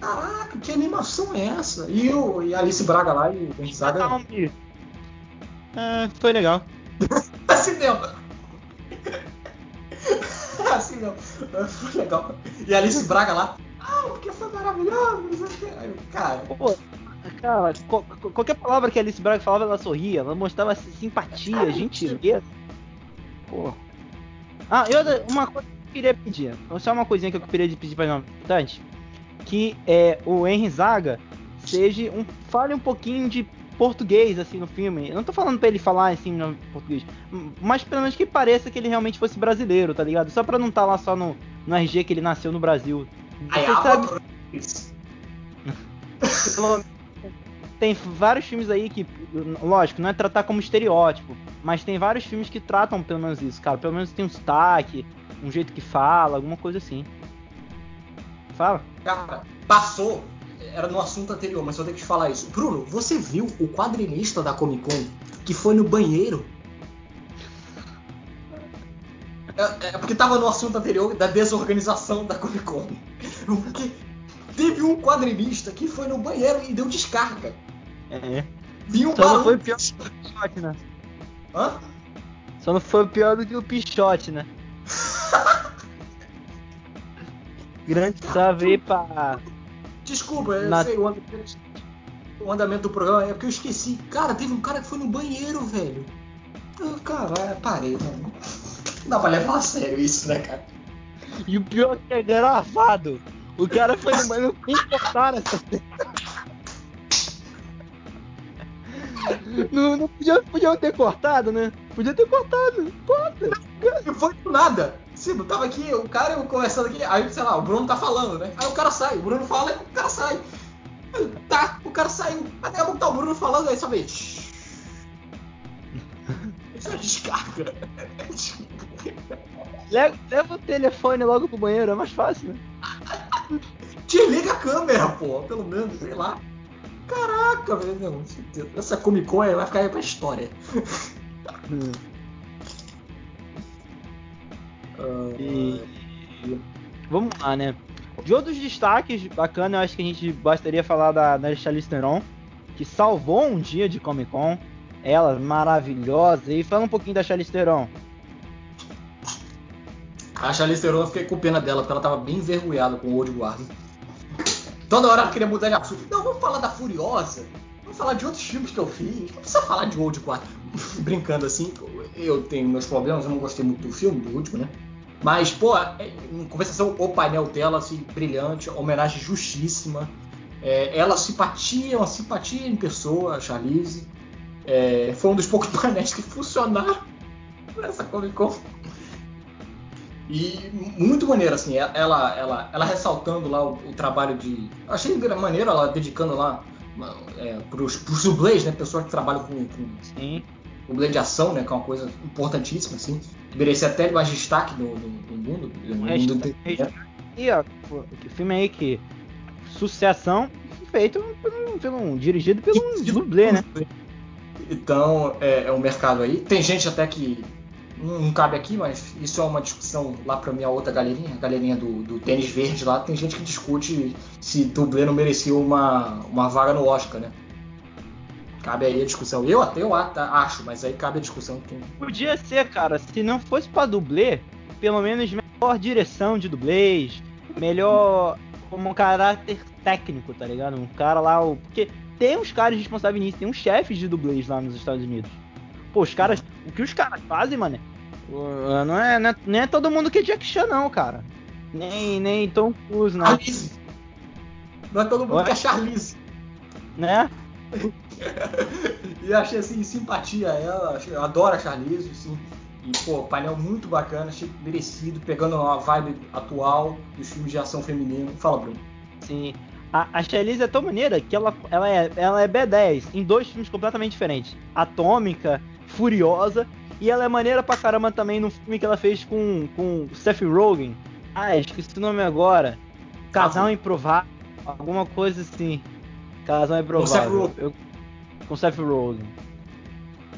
Speaker 2: Caraca, que animação é essa? E, o, e a Alice Braga lá e o Gonzaga.
Speaker 1: Ah, foi legal.
Speaker 2: assim mesmo. assim mesmo. Foi legal. E a Alice Braga lá. Ah, porque foi maravilhoso. Aí, cara.
Speaker 1: Pô, cara, qualquer palavra que a Alice Braga falava, ela sorria. Ela mostrava simpatia, gentileza. Pô. Ah, e uma coisa que eu queria pedir. Só uma coisinha que eu queria pedir não importante. Que é, o Henry Zaga seja um. Fale um pouquinho de português, assim, no filme. Eu não tô falando pra ele falar, assim, no português. Mas pelo menos que pareça que ele realmente fosse brasileiro, tá ligado? Só pra não estar tá lá só no, no RG que ele nasceu no Brasil.
Speaker 2: Você sabe...
Speaker 1: tem vários filmes aí que, lógico, não é tratar como estereótipo, mas tem vários filmes que tratam pelo menos isso, cara. Pelo menos tem um sotaque, um jeito que fala, alguma coisa assim. Fala.
Speaker 2: Cara, passou era no assunto anterior, mas só tenho que te falar isso. Bruno, você viu o quadrinista da Comic Con que foi no banheiro? É, é porque tava no assunto anterior da desorganização da Comic Con. Porque teve um quadrinista que foi no banheiro e deu descarga.
Speaker 1: É.
Speaker 2: Viu um
Speaker 1: Só não foi pior do que o Pichote, né?
Speaker 2: Hã?
Speaker 1: Só não foi pior do que o Pichote, né? Grande salve aí pra
Speaker 2: Desculpa, eu Na... sei, o andamento, o andamento, do programa é porque eu esqueci. Cara, teve um cara que foi no banheiro, velho. Cara, parei, mano. Não dá pra levar a sério isso, né, cara?
Speaker 1: E o pior é que é gravado. O cara foi banheiro nem cortaram essa. Não, não podia, podiam ter cortado, né? Podia ter cortado. Corta.
Speaker 2: Não foi do nada. Sim, tava aqui, o cara eu conversando aqui, aí, sei lá, o Bruno tá falando, né? Aí o cara sai, o Bruno fala e o cara sai. Tá, o cara saiu. Até a pouco tá o Bruno falando, aí só vê. Isso é descarga.
Speaker 1: Leva, leva o telefone logo pro banheiro, é mais fácil, né?
Speaker 2: Desliga a câmera, pô, pelo menos, sei lá. Caraca, velho. Essa Comic Con vai ficar aí pra história. Hum.
Speaker 1: E... Vamos lá, né? De outros destaques bacana, eu acho que a gente bastaria falar da, da Charlize Theron, que salvou um dia de Comic Con. Ela, maravilhosa. E fala um pouquinho da Charlize Theron.
Speaker 2: A Charlize Theron, eu fiquei com pena dela, porque ela tava bem envergonhada com o Old Guard. Toda hora ela queria mudar de assunto. Não, vamos falar da Furiosa. Vamos falar de outros filmes que eu fiz. Não precisa falar de Old Guard. Brincando assim, eu tenho meus problemas, eu não gostei muito do filme, do último, né? Mas, pô, é, em o painel dela, assim, brilhante, homenagem justíssima. É, ela simpatia, uma simpatia em pessoa, a Charlize. É, foi um dos poucos painéis que funcionaram nessa Comic Con. E muito maneiro, assim, ela, ela, ela ressaltando lá o, o trabalho de. Achei maneiro ela dedicando lá é, pros, pros dublês, né? Pessoas que trabalham com, com
Speaker 1: Sim
Speaker 2: de ação, né? Que é uma coisa importantíssima, assim. Que merecia até mais destaque no, no, no mundo. No mundo
Speaker 1: e ó, que filme aí que. Sucessão feito pelo, pelo dirigido pelo dublê, né?
Speaker 2: Então, é, é um mercado aí. Tem gente até que não, cabe aqui, mas isso é uma discussão lá pra minha outra galerinha, a galerinha do, do tênis verde lá. Tem gente que discute se dublê não merecia uma, uma vaga no Oscar, né? Cabe aí a discussão. Eu até eu acho, mas aí cabe a discussão. Quem...
Speaker 1: Podia ser, cara, se não fosse pra dublê, pelo menos melhor direção de dublês, melhor como um caráter técnico, tá ligado? Um cara lá, o... porque tem uns caras responsáveis nisso, tem uns chefes de dublês lá nos Estados Unidos. Pô, os caras, o que os caras fazem, mano, não é, não é, não é todo mundo que é Jack Chan, não, cara. Nem, nem Tom Cruise, não.
Speaker 2: Charlize. Não é todo mundo Oi? que é Charlize.
Speaker 1: Né?
Speaker 2: e achei assim, simpatia ela, eu adoro a Charlize, assim. E, pô, painel muito bacana, achei merecido, pegando uma vibe atual dos filmes de ação feminino. Fala, Bruno.
Speaker 1: Sim. A, a Charlize é tão maneira que ela, ela, é, ela é B10 em dois filmes completamente diferentes. Atômica, Furiosa E ela é maneira pra caramba também no filme que ela fez com, com Seth Rogen. Ah, esqueci o nome agora. Casal Improvável. Alguma coisa assim. Casal Improvável. Com Seth Rogen. com Seth Rogen.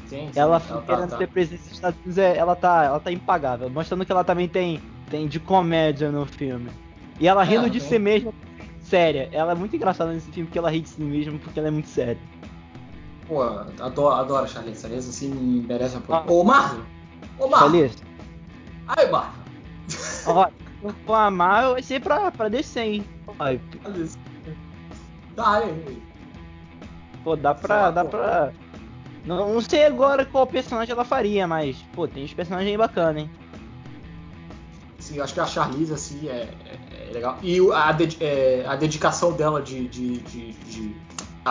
Speaker 1: Sim, sim, ela, ela querendo tá, ter tá. presença nos Estados Unidos, é, ela tá, ela tá impagável. Mostrando que ela também tem, tem de comédia no filme. E ela rindo é, de si mesma séria. Ela é muito engraçada nesse filme porque ela ri de si mesma porque ela é muito séria.
Speaker 2: Pô, adoro, adoro a Charlize. Charlize assim merece apoio. Ah. Ô, Marvel! Ô, Marvel! Charlize. Aí, Marvel!
Speaker 1: Ó, com a Marvel vai ser pra, pra descer, hein?
Speaker 2: Dá, hein?
Speaker 1: Pô, dá pra. Lá, dá pô. pra. Não, não sei agora qual personagem ela faria, mas, pô, tem uns personagens aí bacanas, hein?
Speaker 2: Sim, eu acho que a Charlize, assim, é, é, é legal. E a, é, a dedicação dela de, de, de, de,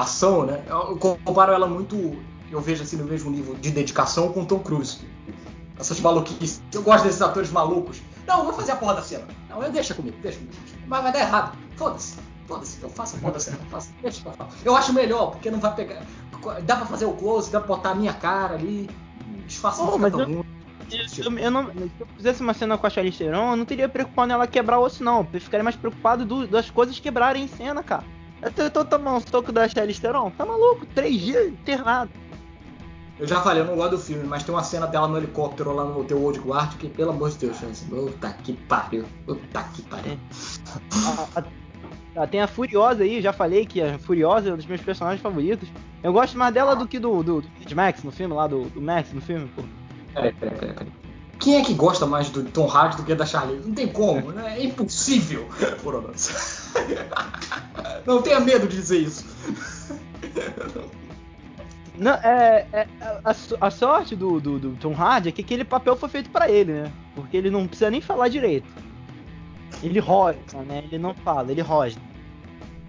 Speaker 2: ação, né? Eu comparo ela muito, eu vejo assim, no mesmo nível de dedicação com Tom Cruise. Essas maluquices. Eu gosto desses atores malucos. Não, eu vou fazer a porra da cena. Não, eu deixa comigo, deixa comigo. Mas vai dar errado. Foda-se. Foda-se, eu faço a porra da cena. Eu, faço, deixa que eu faço. Eu acho melhor, porque não vai pegar. Dá pra fazer o close, dá pra botar a minha cara ali. Disfarça oh,
Speaker 1: mas eu, eu, eu, não, se eu fizesse uma cena com a Charlize Theron, eu não teria preocupado nela quebrar osso, não. Eu ficaria mais preocupado do, das coisas quebrarem em cena, cara. Eu tentou tomar um soco da Charlize Theron? Tá maluco? Três dias internado.
Speaker 2: Eu já falei, eu não gosto do filme, mas tem uma cena dela no helicóptero lá no Hotel Old Guard que, pelo amor de Deus, assim, puta que pariu, puta que pariu.
Speaker 1: É. tem a Furiosa aí, já falei que a Furiosa é um dos meus personagens favoritos. Eu gosto mais dela do que do, do, do Max no filme, lá do, do Max no filme, pô.
Speaker 2: Peraí, peraí, peraí, peraí. Quem é que gosta mais do Tom Hardy do que da Charlize? Não tem como, né? É impossível. Não tenha medo de dizer isso.
Speaker 1: Não, é, é a, a, sorte do, do, do, Tom Hardy é que aquele papel foi feito para ele, né? Porque ele não precisa nem falar direito. Ele rosna, né? Ele não fala, ele rosna.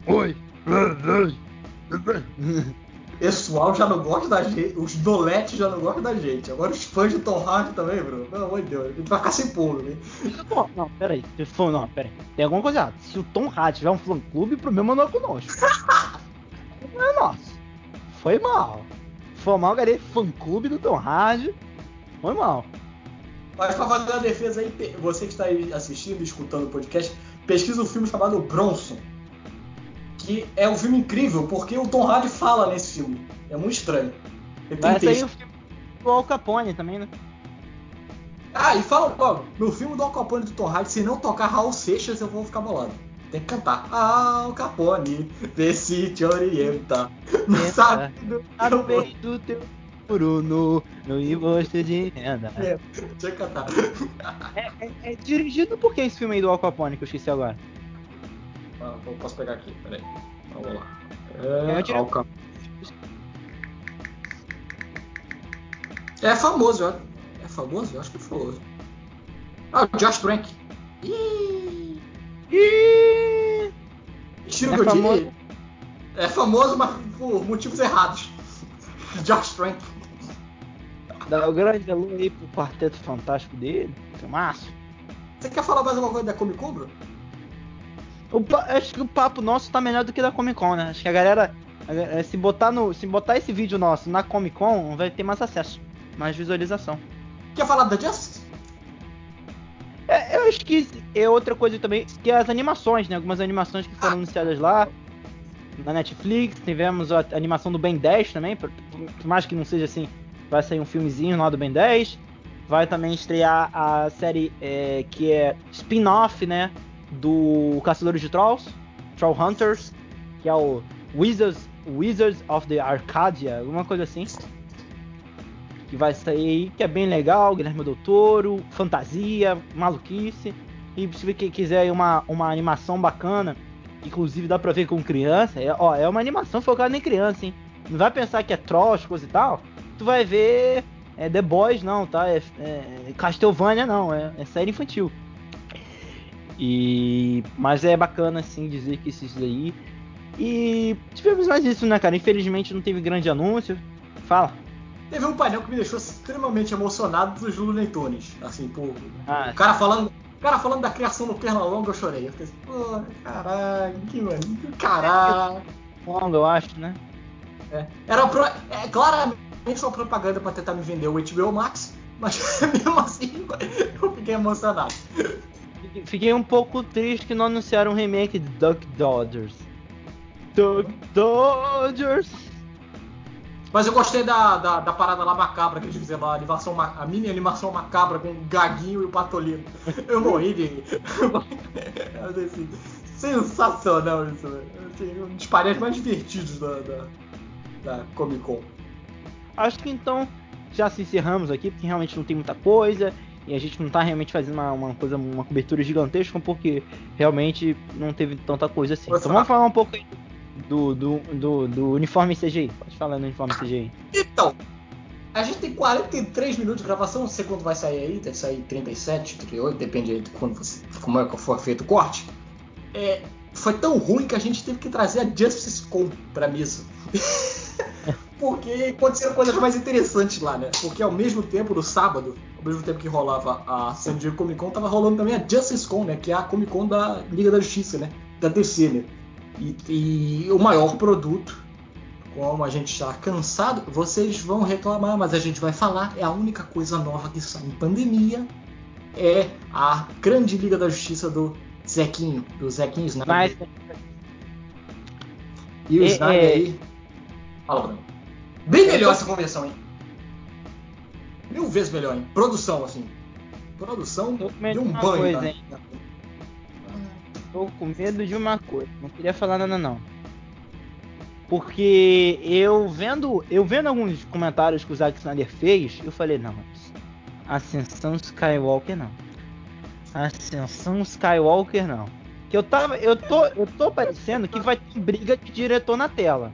Speaker 1: Oi!
Speaker 2: pessoal já não gosta da gente, os doletes já não gostam da gente. Agora os fãs de Tom Hardy também, Bruno. Pelo amor de Deus, a gente vai ficar sem pulo, hein?
Speaker 1: Não, peraí. Não, peraí. Tem alguma coisa errada. Se o Tom Hardy tiver um fã clube, o problema não é conosco. não é nosso. Foi mal. Foi mal, galera. Fã clube do Tom Hardy. Foi mal.
Speaker 2: Mas pra fazer uma defesa aí, você que está aí assistindo escutando o podcast, pesquisa um filme chamado Bronson que é um filme incrível, porque o Tom Hardy fala nesse filme. É muito estranho.
Speaker 1: Ele Vai sair o filme do Al Capone também, né?
Speaker 2: Ah, e fala logo, no filme do Al Capone do Tom Hardy, se não tocar Raul Seixas, eu vou ficar bolado. Tem que cantar. Al Capone, vê se te orienta. Não sabe do
Speaker 1: do teu Bruno no imposto de renda.
Speaker 2: É, deixa eu cantar.
Speaker 1: É, é, é, dirigido por quem esse filme aí do Al Capone, que eu esqueci agora?
Speaker 2: Ah, posso pegar aqui, peraí. Vamos lá. É, é, Alca... é famoso, ó. É famoso? Eu acho que é famoso. Ah, o Josh Trank. Ih! Ih! Tiro é que eu famoso. É famoso, mas por motivos errados. Josh Trank.
Speaker 1: Dá o grande alô aí pro quarteto fantástico dele. Filmaço.
Speaker 2: Você quer falar mais alguma coisa da Comic Con?
Speaker 1: O, acho que o papo nosso tá melhor do que da Comic Con, né? Acho que a galera. Se botar, no, se botar esse vídeo nosso na Comic Con, vai ter mais acesso, mais visualização.
Speaker 2: Quer falar da Justice?
Speaker 1: É, eu acho que é outra coisa também, que é as animações, né? Algumas animações que foram ah. anunciadas lá na Netflix. Tivemos a animação do Ben 10 também, por, por mais que não seja assim, vai sair um filmezinho lá do Ben 10. Vai também estrear a série é, que é spin-off, né? Do Caçadores de Trolls, Troll Hunters, que é o Wizards, Wizards of the Arcadia, alguma coisa assim. Que vai sair que é bem legal, Guilherme Del Toro, fantasia, maluquice. E se você quiser uma, uma animação bacana, inclusive dá pra ver com criança, é, ó, é uma animação focada em criança, hein? Não vai pensar que é trolls, coisa e tal. Tu vai ver é The Boys, não, tá? É, é Castlevania, não, é, é série infantil. E mas é bacana assim dizer que esses aí e tivemos mais isso, né, cara? Infelizmente não teve grande anúncio. Fala.
Speaker 2: Teve um painel que me deixou extremamente emocionado dos Looney Tunes. Assim, pô, ah, o cara falando, o cara falando da criação do Pernalonga, eu chorei. Eu fiquei assim, pô, caralho, que mano, caralho.
Speaker 1: Longa, eu acho, né?
Speaker 2: É. Era pro, é, claramente uma propaganda para tentar me vender o HBO Max Mas mesmo assim, eu fiquei emocionado.
Speaker 1: Fiquei um pouco triste que não anunciaram um remake de Duck Dodgers. Duck Dodgers!
Speaker 2: Mas eu gostei da, da, da, parada lá macabra que eles fizeram lá, a, animação, a mini animação macabra com o Gaguinho e o Patolino. Eu morri de. assim, sensacional isso, velho. Assim, um dos paredes mais divertidos da, da, da Comic Con.
Speaker 1: Acho que então já se encerramos aqui, porque realmente não tem muita coisa. E a gente não tá realmente fazendo uma, uma coisa, uma cobertura gigantesca, porque realmente não teve tanta coisa assim. Então vamos falar um pouco aí do, do, do, do uniforme CGI. Pode falar no uniforme CGI.
Speaker 2: Então, a gente tem 43 minutos de gravação, não sei quando vai sair aí, deve sair 37, 38, depende aí de quando você, como é que for feito o corte. É, foi tão ruim que a gente teve que trazer a Justice Com pra mesa. Porque aconteceram coisas mais interessantes lá, né? Porque ao mesmo tempo, no sábado, ao mesmo tempo que rolava a San Diego Comic Con, tava rolando também a Justice Con, né? Que é a Comic Con da Liga da Justiça, né? Da DC, né? E, e o maior produto, como a gente está cansado, vocês vão reclamar, mas a gente vai falar, é a única coisa nova que sai em pandemia, é a grande Liga da Justiça do Zequinho, do Zequinho Snyder. Mas... E o é, Snyder aí... Fala, Bruno. Bem melhor essa conversão, hein? Mil vezes melhor, hein? Produção, assim. Produção de um banho. Coisa, né?
Speaker 1: Tô com medo de uma coisa. Não queria falar nada, não. Porque eu vendo, eu vendo alguns comentários que o Zack Snyder fez, eu falei, não, Ascensão Skywalker não. Ascensão Skywalker não. Que eu tava, eu tô, eu tô parecendo que vai ter briga de diretor na tela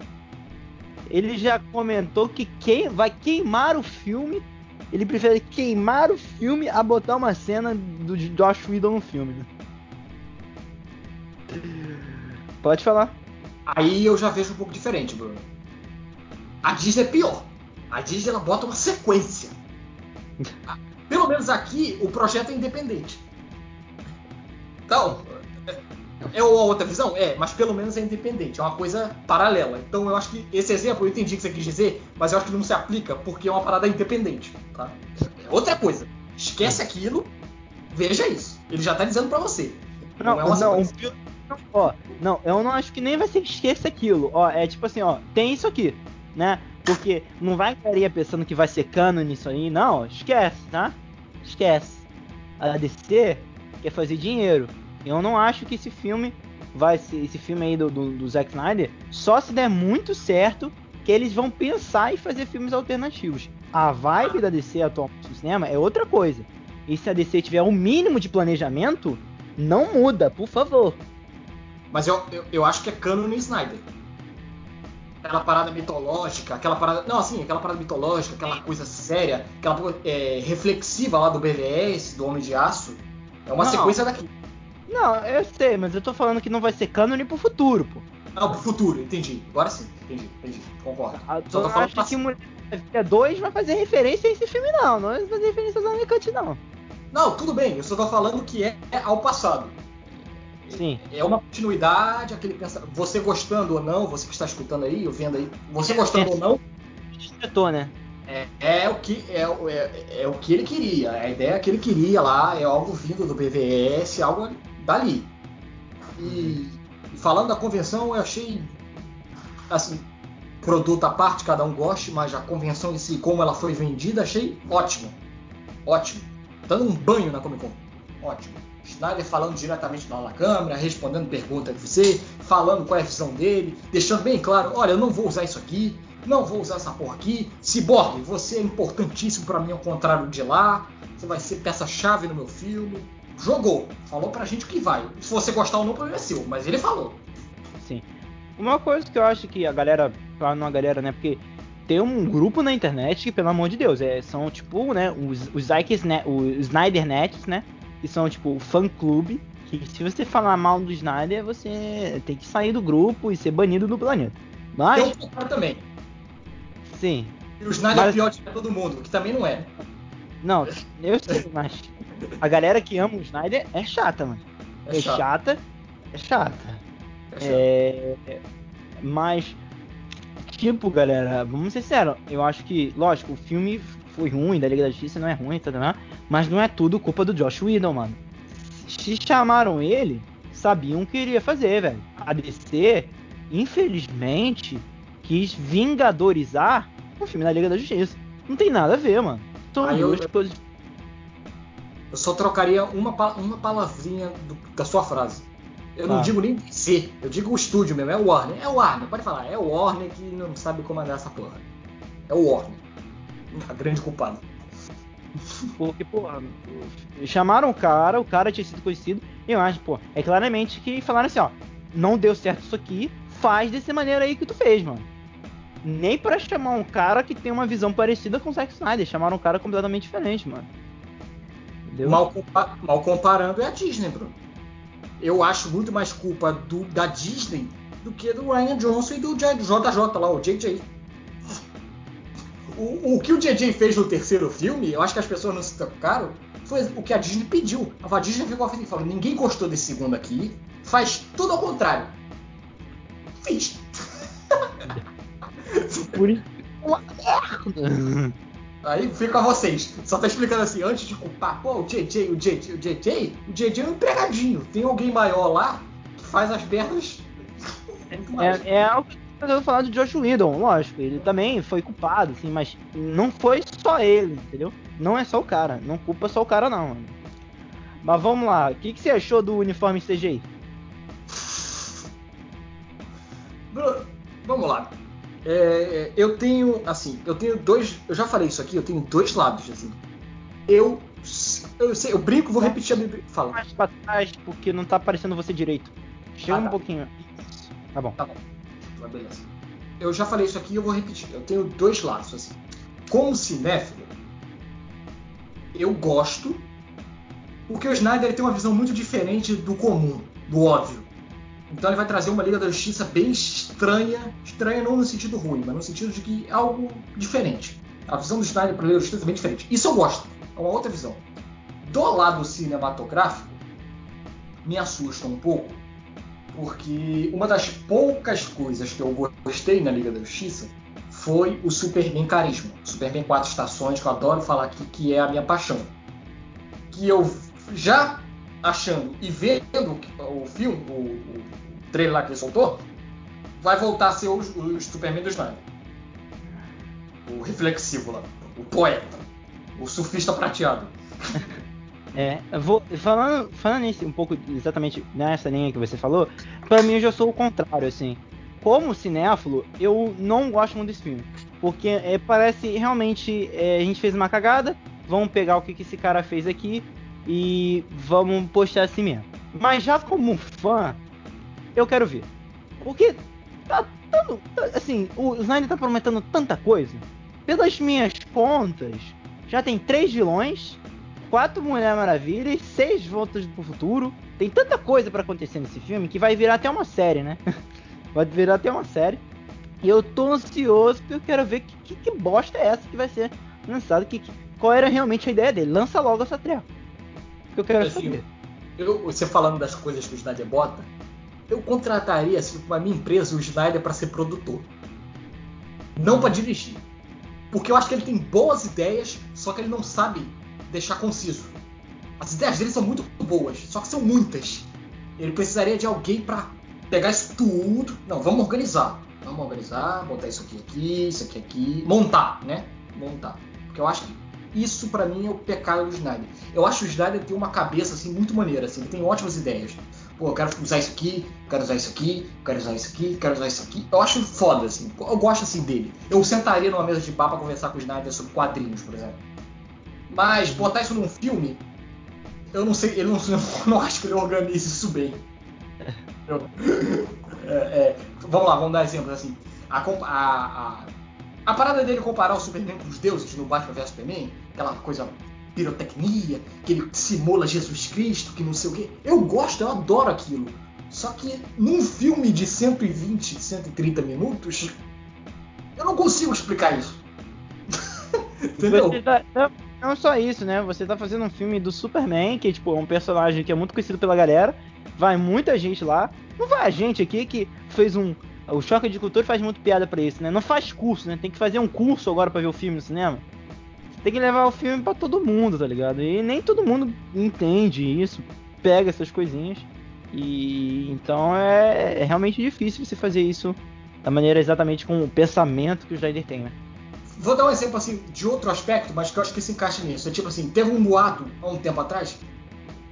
Speaker 1: ele já comentou que quem vai queimar o filme. Ele prefere queimar o filme a botar uma cena do Josh Whedon no filme. Pode falar.
Speaker 2: Aí eu já vejo um pouco diferente, Bruno. A Disney é pior. A Disney ela bota uma sequência. Pelo menos aqui o projeto é independente. Então, é uma outra visão? É, mas pelo menos é independente, é uma coisa paralela. Então eu acho que esse exemplo, eu entendi o que você quis dizer, mas eu acho que não se aplica porque é uma parada independente, tá? É outra coisa. Esquece aquilo, veja isso. Ele já tá dizendo para você.
Speaker 1: Não, não, é uma não, ó, não, eu não acho que nem vai ser esqueça aquilo. Ó, é tipo assim, ó, tem isso aqui, né? Porque não vai cair pensando que vai ser canon nisso aí, não, esquece, tá? Esquece. A DC quer fazer dinheiro. Eu não acho que esse filme vai ser esse filme aí do, do, do Zack Snyder só se der muito certo que eles vão pensar em fazer filmes alternativos. A vibe da DC atualmente no cinema é outra coisa. E se a DC tiver um mínimo de planejamento, não muda, por favor.
Speaker 2: Mas eu, eu, eu acho que é canon no Snyder. Aquela parada mitológica, aquela parada. Não, assim, aquela parada mitológica, aquela coisa séria, aquela é, reflexiva lá do BVS, do Homem de Aço. É uma não. sequência daqui.
Speaker 1: Não, eu sei, mas eu tô falando que não vai ser cânone pro futuro, pô.
Speaker 2: Não, pro futuro, entendi. Agora sim, entendi, entendi. Concordo.
Speaker 1: Ah, Só tô falando acho que Mulher 2 vai fazer referência a esse filme, não. Não vai fazer referência a Cut, não.
Speaker 2: Não, tudo bem. Eu só tô falando que é ao passado.
Speaker 1: Sim.
Speaker 2: É uma continuidade, aquele pensamento. Você gostando ou não, você que está escutando aí, ou vendo aí, você gostando é, ou não.
Speaker 1: Diretor, né?
Speaker 2: É, é, o que, é, é, é, o que ele queria. A ideia que ele queria lá é algo vindo do BVS, algo dali. E, e falando da convenção, eu achei assim, produto à parte, cada um goste, mas a convenção em si, como ela foi vendida, achei ótimo. Ótimo. Dando um banho na Comic Con. Ótimo. Snyder falando diretamente na câmera, respondendo perguntas de você, falando qual é a visão dele, deixando bem claro, olha, eu não vou usar isso aqui, não vou usar essa porra aqui. Cyborg, você é importantíssimo para mim ao contrário de lá. Você vai ser peça-chave no meu filme jogou, falou pra gente o que vai. Se você gostar ou não, o problema é seu, mas ele falou.
Speaker 1: Sim. Uma coisa que eu acho que a galera, fala numa galera, né, porque tem um grupo na internet que, pelo amor de Deus, é, são tipo, né, os, os, Ikes, né, os Snyder Nets, né, que são tipo fã clube, que se você falar mal do Snyder, você tem que sair do grupo e ser banido do planeta. Mas...
Speaker 2: Tem um também.
Speaker 1: Sim.
Speaker 2: E o Snyder mas... é pior de todo mundo, que também não é.
Speaker 1: Não, eu sei, mas a galera que ama o Snyder é chata, mano. É, é chata. É chata. É, é, mas, tipo, galera, vamos ser sérios. Eu acho que, lógico, o filme foi ruim, da Liga da Justiça não é ruim, tá, tá, mas não é tudo culpa do Josh Whedon, mano. Se chamaram ele, sabiam o que iria fazer, velho. A DC, infelizmente, quis vingadorizar o filme da Liga da Justiça. Não tem nada a ver, mano. São duas coisas.
Speaker 2: Eu só trocaria uma, uma palavrinha do- da sua frase. Eu não
Speaker 1: Ah.
Speaker 2: digo nem DC, eu digo o estúdio mesmo, é o Warner. É o Warner, pode falar, é o Warner que não sabe comandar essa porra. É o Warner. A grande culpada.
Speaker 1: Porque, porra, chamaram o cara, o cara tinha sido conhecido, e eu acho, pô, é claramente que falaram assim, ó, não deu certo isso aqui, faz dessa maneira aí que tu fez, mano. Nem pra chamar um cara que tem uma visão parecida com o Zack Snyder, chamaram um cara completamente diferente, mano. Entendeu?
Speaker 2: Mal, compa- mal comparando é a Disney, Bruno. Eu acho muito mais culpa do- da Disney do que do Ryan Johnson e do JJ lá, o JJ. O, o que o JJ fez no terceiro filme, eu acho que as pessoas não se tocaram, foi o que a Disney pediu. A Disney ficou e falou: ninguém gostou desse segundo aqui, faz tudo ao contrário. Fiz.
Speaker 1: Por isso. Uma merda.
Speaker 2: Aí fica a vocês. Só tá explicando assim, antes de culpar, pô, o JJ, o JJ, o JJ, o JJ é um empregadinho. Tem alguém maior lá que faz as mais.
Speaker 1: É, é algo que eu tô falando de Josh Whedon, lógico, ele também foi culpado, assim, mas não foi só ele, entendeu? Não é só o cara, não culpa só o cara não, mano. Mas vamos lá, o que, que você achou do uniforme CGI?
Speaker 2: Bruno, Vamos lá. É, eu tenho, assim, eu tenho dois. Eu já falei isso aqui, eu tenho dois lados, assim. Eu. Eu sei, eu brinco, vou repetir a Bíblia. Fala.
Speaker 1: mais pra trás porque não tá aparecendo você direito. Chega
Speaker 2: Ah,
Speaker 1: um
Speaker 2: tá.
Speaker 1: pouquinho. Tá bom.
Speaker 2: Mas beleza. Eu já falei isso aqui e eu vou repetir. Eu tenho dois lados, assim. Como cinéfilo, eu gosto, porque o Snyder tem uma visão muito diferente do comum, do óbvio. Então ele vai trazer uma Liga da Justiça bem estranha, estranha não no sentido ruim, mas no sentido de que é algo diferente. A visão do Snyder para a Liga da Justiça é bem diferente. Isso eu gosto, é uma outra visão. Do lado cinematográfico, me assusta um pouco, porque uma das poucas coisas que eu gostei na Liga da Justiça foi o Superman Carisma. Superman Quatro Estações, que eu adoro falar aqui, que é a minha paixão. Que eu já achando e vendo o filme, o, o trailer lá que ele soltou, vai voltar a ser o, o Superman do Snyder. O reflexivo lá, o poeta, o surfista prateado.
Speaker 1: É, vou falando, falando nisso um pouco exatamente nessa linha que você falou, pra mim eu já sou o contrário, assim. Como cinéfilo, eu não gosto muito desse filme. Porque é, parece realmente é, a gente fez uma cagada, vamos pegar o que, que esse cara fez aqui e vamos postar assim mesmo. Mas já como fã, eu quero ver. Porque tá tanto. tá- assim, o Snyder tá prometendo tanta coisa. Pelas minhas contas, já tem três vilões, quatro Mulher Maravilhas, seis Voltas pro Futuro. Tem tanta coisa pra acontecer nesse filme que vai virar até uma série, né? vai virar até uma série. E eu tô ansioso porque eu quero ver que, que, que bosta é essa que vai ser lançada. Que, que- qual era realmente a ideia dele. Lança logo essa trepa. Eu quero
Speaker 2: Assim,
Speaker 1: saber.
Speaker 2: Eu, você falando das coisas que o Snyder bota, eu contrataria assim, para minha empresa o Snyder para ser produtor. Não para dirigir. Porque eu acho que ele tem boas ideias, só que ele não sabe deixar conciso. As ideias dele são muito boas, só que são muitas. Ele precisaria de alguém para pegar isso tudo. Não, vamos organizar. Vamos organizar, botar isso aqui aqui, isso aqui aqui, montar, né? Montar. Porque eu acho que isso para mim é o pecado do Snyder. Eu acho que o Snyder tem uma cabeça assim muito maneira, assim, ele tem ótimas ideias. Pô, eu quero usar isso aqui, quero usar isso aqui, quero usar isso aqui, quero usar isso aqui. Eu acho foda, assim. Eu gosto assim dele. Eu sentaria numa mesa de bar pra conversar com o Snyder sobre quadrinhos, por exemplo. Mas botar isso num filme, eu não sei, ele não, não acho que ele organize isso bem. É, é, vamos lá, vamos dar exemplos assim. A, a, a, a parada dele comparar o Superman com os deuses no Batman vs Superman, aquela coisa pirotecnia, que ele simula Jesus Cristo, que não sei o quê. Eu gosto, eu adoro aquilo. Só que num filme de 120, 130 minutos, eu não consigo explicar isso. Entendeu?
Speaker 1: Tá- não só isso, né? Você tá fazendo um filme do Superman, que tipo, é um personagem que é muito conhecido pela galera. Vai muita gente lá. Não vai a gente aqui que fez um. O Choque de Cultura faz muito piada pra isso, né? Não faz curso, né? Tem que fazer um curso agora pra ver o filme no cinema. tem que levar o filme para todo mundo, tá ligado? E nem todo mundo entende isso, pega essas coisinhas. E então é, é realmente difícil você fazer isso da maneira exatamente com o pensamento que o Snyder tem, né?
Speaker 2: Vou dar um exemplo assim de outro aspecto, mas que eu acho que se encaixa nisso. É tipo assim, teve um boato há um tempo atrás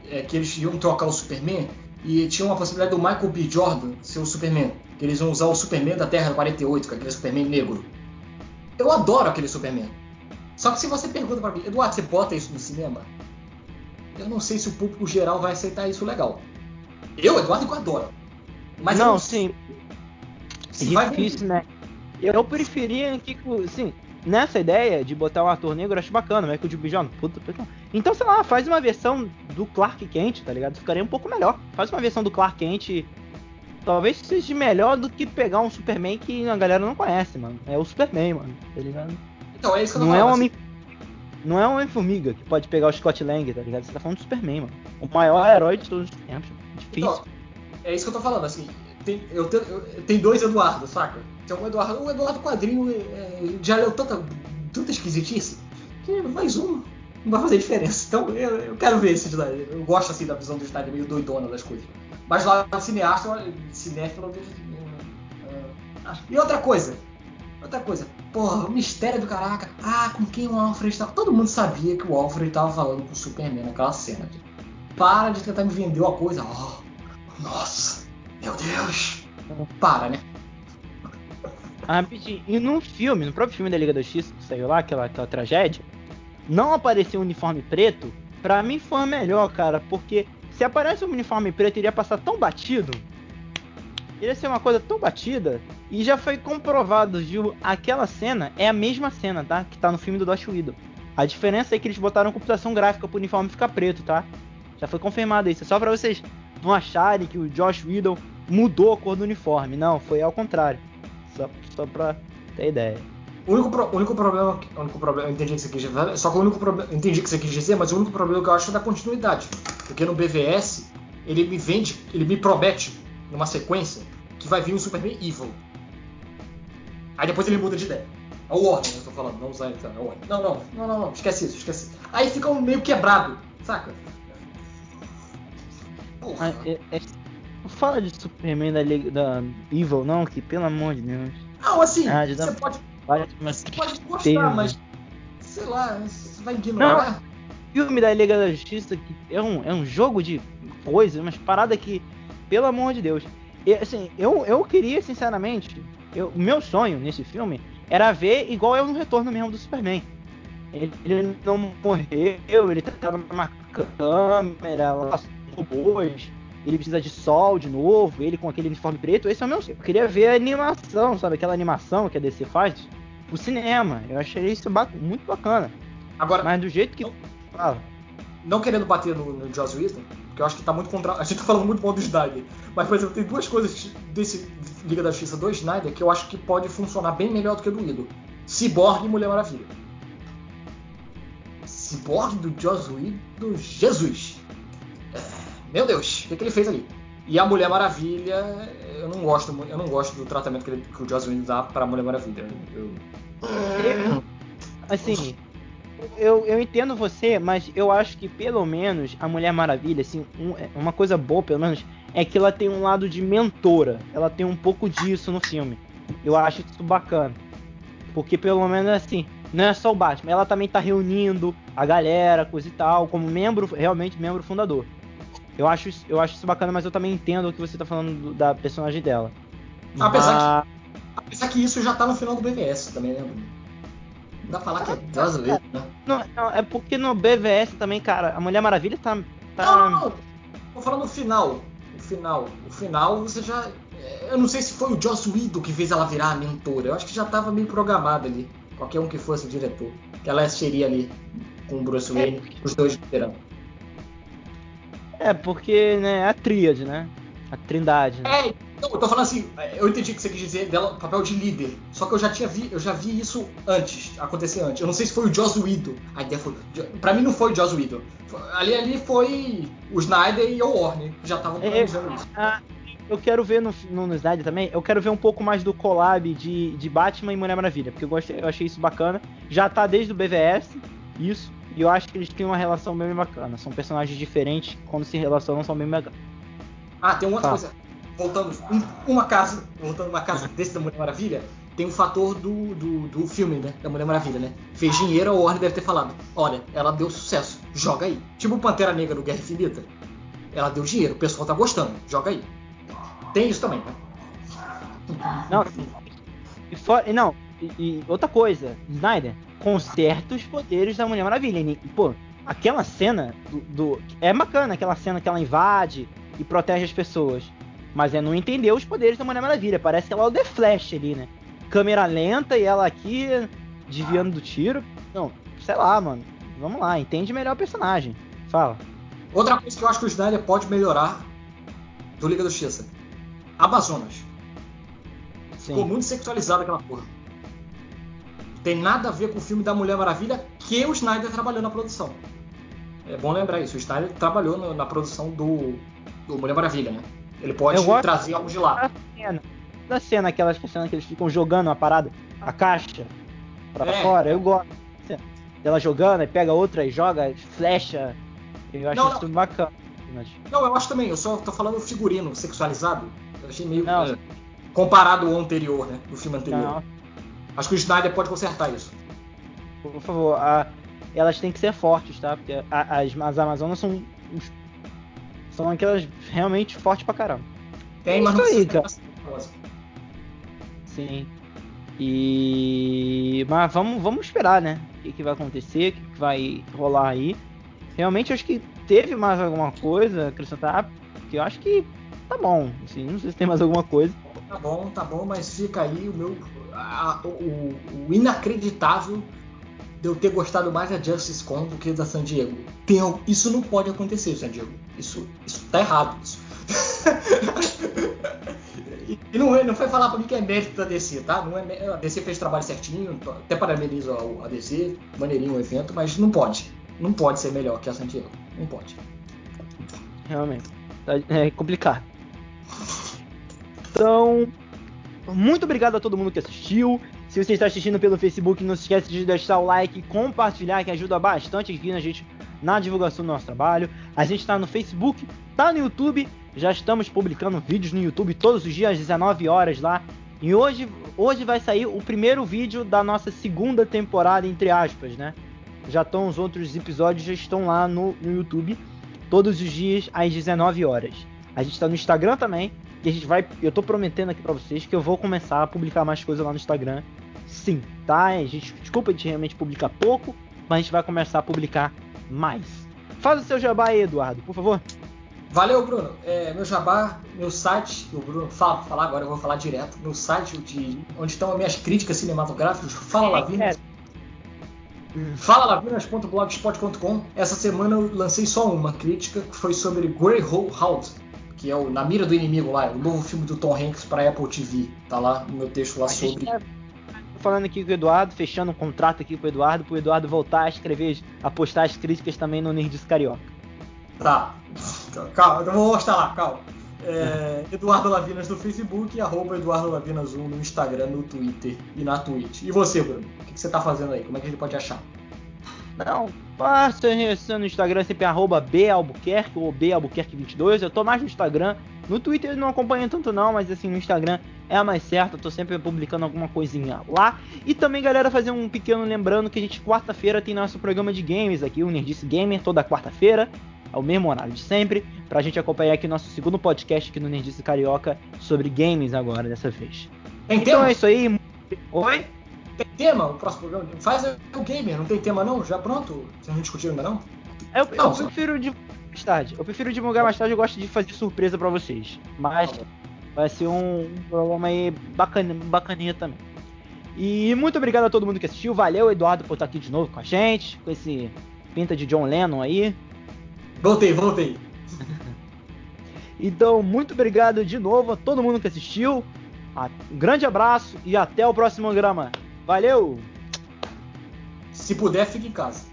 Speaker 2: é, que eles iam trocar o Superman e tinha uma possibilidade do Michael B. Jordan ser o Superman. Que eles iam usar o Superman da Terra 48, que é aquele Superman negro. Eu adoro aquele Superman. Só que se você pergunta para mim, Eduardo, você bota isso no cinema? Eu não sei se o público geral vai aceitar isso legal. Eu, Eduardo, eu adoro.
Speaker 1: Mas não, não sim. É difícil, né? Eu preferia que, sim, nessa ideia de botar um ator negro, eu acho bacana, mas que o Jimmy John, puta, Então, sei lá, faz uma versão do Clark Kent, tá ligado? Ficaria um pouco melhor. Faz uma versão do Clark Kent. Talvez seja melhor do que pegar um Superman que a galera não conhece, mano. É o Superman, mano, tá ligado?
Speaker 2: Então, é isso que eu
Speaker 1: não é um homem Não é um Homem-Formiga que pode pegar o Scott Lang, tá ligado? Você tá falando do Superman, mano. O maior herói de todos os tempos. Difícil. Então,
Speaker 2: é isso que eu tô falando, assim. Tem, eu, tenho, eu, tem dois Eduardo, saca? Tem um Eduardo. O Eduardo Quadrinho é, é, já leu tanta, tanta esquisitice que mais um não vai fazer diferença. Então eu, eu quero ver esse Snyder. Eu gosto assim da visão do Snyder meio doidona das coisas. Mas lá no cineasta, cinéfilo, vejo. Uh, e outra coisa. Outra coisa. Porra, o mistério do caraca. Ah, com quem o Alfred estava. Todo mundo sabia que o Alfred estava falando com o Superman naquela cena. Para de tentar me vender uma coisa. Oh, nossa, meu Deus. Para, né?
Speaker 1: Ah. E no filme, no próprio filme da Liga da Justiça, que saiu lá, aquela, aquela tragédia, não apareceu um uniforme preto, pra mim foi melhor, cara, porque se aparece um uniforme preto, iria passar tão batido. Iria ser uma coisa tão batida. E já foi comprovado, Gil, aquela cena é a mesma cena, tá? Que tá no filme do Dosh Widow. A diferença é que eles botaram computação gráfica pro uniforme ficar preto, tá? Já foi confirmado isso. É só pra vocês não acharem que o Josh Widow mudou a cor do uniforme. Não, foi ao contrário. Só, só pra ter ideia.
Speaker 2: O único, pro, único problema. O único problema. Eu entendi que você quis dizer. Só que o único problema. Entendi que você quis dizer, mas o único problema que eu acho é da continuidade. Porque no BVS, ele me vende. Ele me promete, numa sequência, que vai vir um Superman Evil. Aí depois ele muda de ideia. É o Warner, eu tô falando, não usar então, é o Warner. Não, não, não, não, não, esquece isso, esquece isso. Aí fica um meio quebrado, saca?
Speaker 1: Porra. Ah, é, é, não fala de Superman da, da Evil, não, que pelo amor de Deus.
Speaker 2: Não, assim, ah, você pode. Você pode gostar, mas. Sei lá, você vai ignorar. Não,
Speaker 1: filme da Liga da Justiça que é um, é um jogo de coisas, umas paradas que, pelo amor de Deus. E, assim, eu, eu queria, sinceramente, o meu sonho nesse filme era ver igual é no retorno mesmo do Superman. Ele, ele não morreu, ele tá numa câmera, lá, robôs, ele precisa de sol de novo, ele com aquele uniforme preto. Esse é o meu sonho. Eu queria ver a animação, sabe? Aquela animação que a DC faz pro cinema. Eu achei isso muito bacana. Agora, Mas do jeito que. Não,
Speaker 2: fala. Não querendo bater no, no Joss Whedon, porque eu acho que tá muito contra. A gente tá falando muito mal do Snyder. Mas, por exemplo, tem duas coisas desse Liga da Justiça do Snyder que eu acho que pode funcionar bem melhor do que do Whedon. Cyborg e Mulher Maravilha. Cyborg do Joss Whedon, Jesus! meu Deus, o que, que ele fez ali? E a Mulher Maravilha, eu não gosto, eu não gosto do tratamento que, ele, que o Joss Whedon dá para a Mulher Maravilha. Eu...
Speaker 1: Assim, eu, eu entendo você, mas eu acho que pelo menos a Mulher Maravilha, assim, um, é, uma coisa boa, pelo menos, é que ela tem um lado de mentora. Ela tem um pouco disso no filme. Eu acho isso bacana. Porque pelo menos assim, não é só o Batman, ela também tá reunindo a galera, coisa e tal, como membro, realmente membro fundador. Eu acho, eu acho isso bacana, mas eu também entendo o que você tá falando do, da personagem dela.
Speaker 2: Apesar, que, apesar que isso já tá no final do BVS também, né? Não dá pra falar que é brasileiro, né?
Speaker 1: Não, não, é porque no BVS também, cara, a Mulher Maravilha tá. tá...
Speaker 2: Não, não, não. Tô falando no final. O final. O final você já. Eu não sei se foi o Joss Whedon que fez ela virar a mentora. Eu acho que já tava meio programado ali. Qualquer um que fosse o diretor. Que ela seria ali com o Bruce Wayne, é. os dois liderando.
Speaker 1: É, porque, né, é a tríade, né? A trindade.
Speaker 2: Né? É, não, eu tô falando assim, eu entendi que você quis dizer dela papel de líder. Só que eu já tinha vi, eu já vi isso antes, acontecer antes. Eu não sei se foi o Joss Whedon. A ideia foi. Pra mim não foi o Joss Whedon. Ali, ali foi o Snyder e o Warner. Já estavam é, planejando é, isso.
Speaker 1: A, eu quero ver no, no, no Snyder também, eu quero ver um pouco mais do collab de, de Batman e Mulher Maravilha, porque eu, gostei, eu achei isso bacana. Já tá desde o BVS, isso. E eu acho que eles têm uma relação bem bacana. São personagens diferentes, quando se relacionam, são bem bacanas.
Speaker 2: Ah, tem uma outra coisa. Voltando, um, uma casa, voltando uma casa desse da Mulher Maravilha, tem o fator do, do, do, filme, né? Da Mulher Maravilha, né? Fez dinheiro, a Warner deve ter falado: olha, ela deu sucesso, joga aí. Tipo o Pantera Negra do Guerra Infinita. Ela deu dinheiro, o pessoal tá gostando, joga aí. Tem isso também, né?
Speaker 1: Não, e for, não, e, e, outra coisa, Snyder, conserta os poderes da Mulher Maravilha. E, pô, aquela cena do, do, É bacana aquela cena que ela invade e protege as pessoas. Mas é não entender os poderes da Mulher Maravilha. Parece que ela é o The Flash ali, né? Câmera lenta e ela aqui desviando do tiro. Não, sei lá, mano. Vamos lá, entende melhor o personagem. Fala.
Speaker 2: Outra coisa que eu acho que o Snyder pode melhorar do Liga da Justiça. Amazonas. Sim. Ficou muito sexualizada aquela porra. Tem nada a ver com o filme da Mulher Maravilha que o Snyder trabalhou na produção. É bom lembrar isso. O Snyder trabalhou no, na produção do, do Mulher Maravilha, né? Ele pode trazer algo de lá.
Speaker 1: Da cena, da cena aquelas cenas que eles ficam jogando a parada, a caixa pra é. fora, eu gosto. Ela jogando, e pega outra e joga, flecha. Eu acho não, isso não. bacana.
Speaker 2: Não, eu acho também. Eu só tô falando figurino sexualizado. Eu achei meio. Não, é, comparado ao anterior, né? Do filme anterior. Não. Acho que o Snyder pode consertar isso.
Speaker 1: Por favor, a, elas têm que ser fortes, tá? Porque a, as, as Amazonas são são aquelas realmente fortes pra caramba.
Speaker 2: Tem, é mas não aí, cara.
Speaker 1: Sim. E. Mas vamos, vamos esperar, né? O que, que vai acontecer, o que, que vai rolar aí. Realmente acho que teve mais alguma coisa a acrescentar, porque eu acho que tá bom. Assim, não sei se tem mais alguma coisa.
Speaker 2: Tá bom, tá bom, mas fica aí o meu. A, o, o, inacreditável de eu ter gostado mais da Justice Con do que da San Diego. Tem, isso não pode acontecer, San Diego. Isso, isso tá errado. Isso. e não, não foi falar pra mim que é mérito da DC, tá? Não é, a DC fez trabalho certinho, até parabenizo a, a DC, maneirinho o evento, mas não pode. Não pode ser melhor que a San Diego. Não pode.
Speaker 1: Realmente. É complicado. Então, muito obrigado a todo mundo que assistiu. Se você está assistindo pelo Facebook, não se esqueça de deixar o like e compartilhar, que ajuda bastante aqui na gente na divulgação do nosso trabalho. A gente está no Facebook, tá no YouTube, já estamos publicando vídeos no YouTube todos os dias às 19 horas lá. E hoje, hoje vai sair o primeiro vídeo da nossa segunda temporada, entre aspas, né? Já estão os outros episódios, já estão lá no, no YouTube, todos os dias às 19 horas. A gente está no Instagram também, e a gente vai. Eu tô prometendo aqui para vocês que eu vou começar a publicar mais coisas lá no Instagram. Sim, tá? A gente, desculpa de realmente publicar pouco, mas a gente vai começar a publicar mais. Faz o seu jabá aí, Eduardo, por favor.
Speaker 2: Valeu, Bruno. É, meu jabá, meu site, o Bruno fala, falar agora, eu vou falar direto. Meu site de, onde estão as minhas críticas cinematográficas, Fala Lavinas. É. Falalavinas.blogspot.com. Essa semana eu lancei só uma crítica, que foi sobre Greyhound, que é o Na Mira do Inimigo lá, o novo filme do Tom Hanks para Apple TV. Tá lá no meu texto lá sobre. Tá
Speaker 1: falando aqui com o Eduardo, fechando um contrato aqui com o Eduardo, pro Eduardo voltar a escrever, a postar as críticas também no Nerdice Carioca.
Speaker 2: Tá. Calma, eu vou mostrar lá, calma. É, Eduardo Lavinas no Facebook e arroba Eduardo Lavinas 1 no Instagram, no Twitter e na Twitch. E você, Bruno? O que, que você tá fazendo aí? Como é que a gente pode achar?
Speaker 1: Não, passa no Instagram sempre arroba Balbuquerque ou Balbuquerque22. Eu tô mais no Instagram. No Twitter eu não acompanho tanto não, mas assim, no Instagram é a mais certa. Eu tô sempre publicando alguma coisinha lá. E também, galera, fazer um pequeno lembrando que a gente quarta-feira tem nosso programa de games aqui, o Nerdice Gamer, toda quarta-feira. Ao mesmo horário de sempre, pra gente acompanhar aqui nosso segundo podcast aqui no Nerdice Carioca sobre games agora, dessa vez. Então é isso aí. Oi?
Speaker 2: Tem tema o próximo programa? Faz o gamer, não tem tema não? Já pronto? Você não discutiu ainda não?
Speaker 1: Eu, não, eu prefiro divulgar mais tarde. Eu prefiro divulgar mais tarde, eu gosto de fazer surpresa para vocês. Mas tá vai ser um, um programa aí bacana, bacaninha também. E muito obrigado a todo mundo que assistiu. Valeu, Eduardo, por estar aqui de novo com a gente, com esse pinta de John Lennon aí.
Speaker 2: Voltei, voltei.
Speaker 1: então, muito obrigado de novo a todo mundo que assistiu. Um grande abraço e até o próximo programa. Valeu!
Speaker 2: Se puder, fique em casa.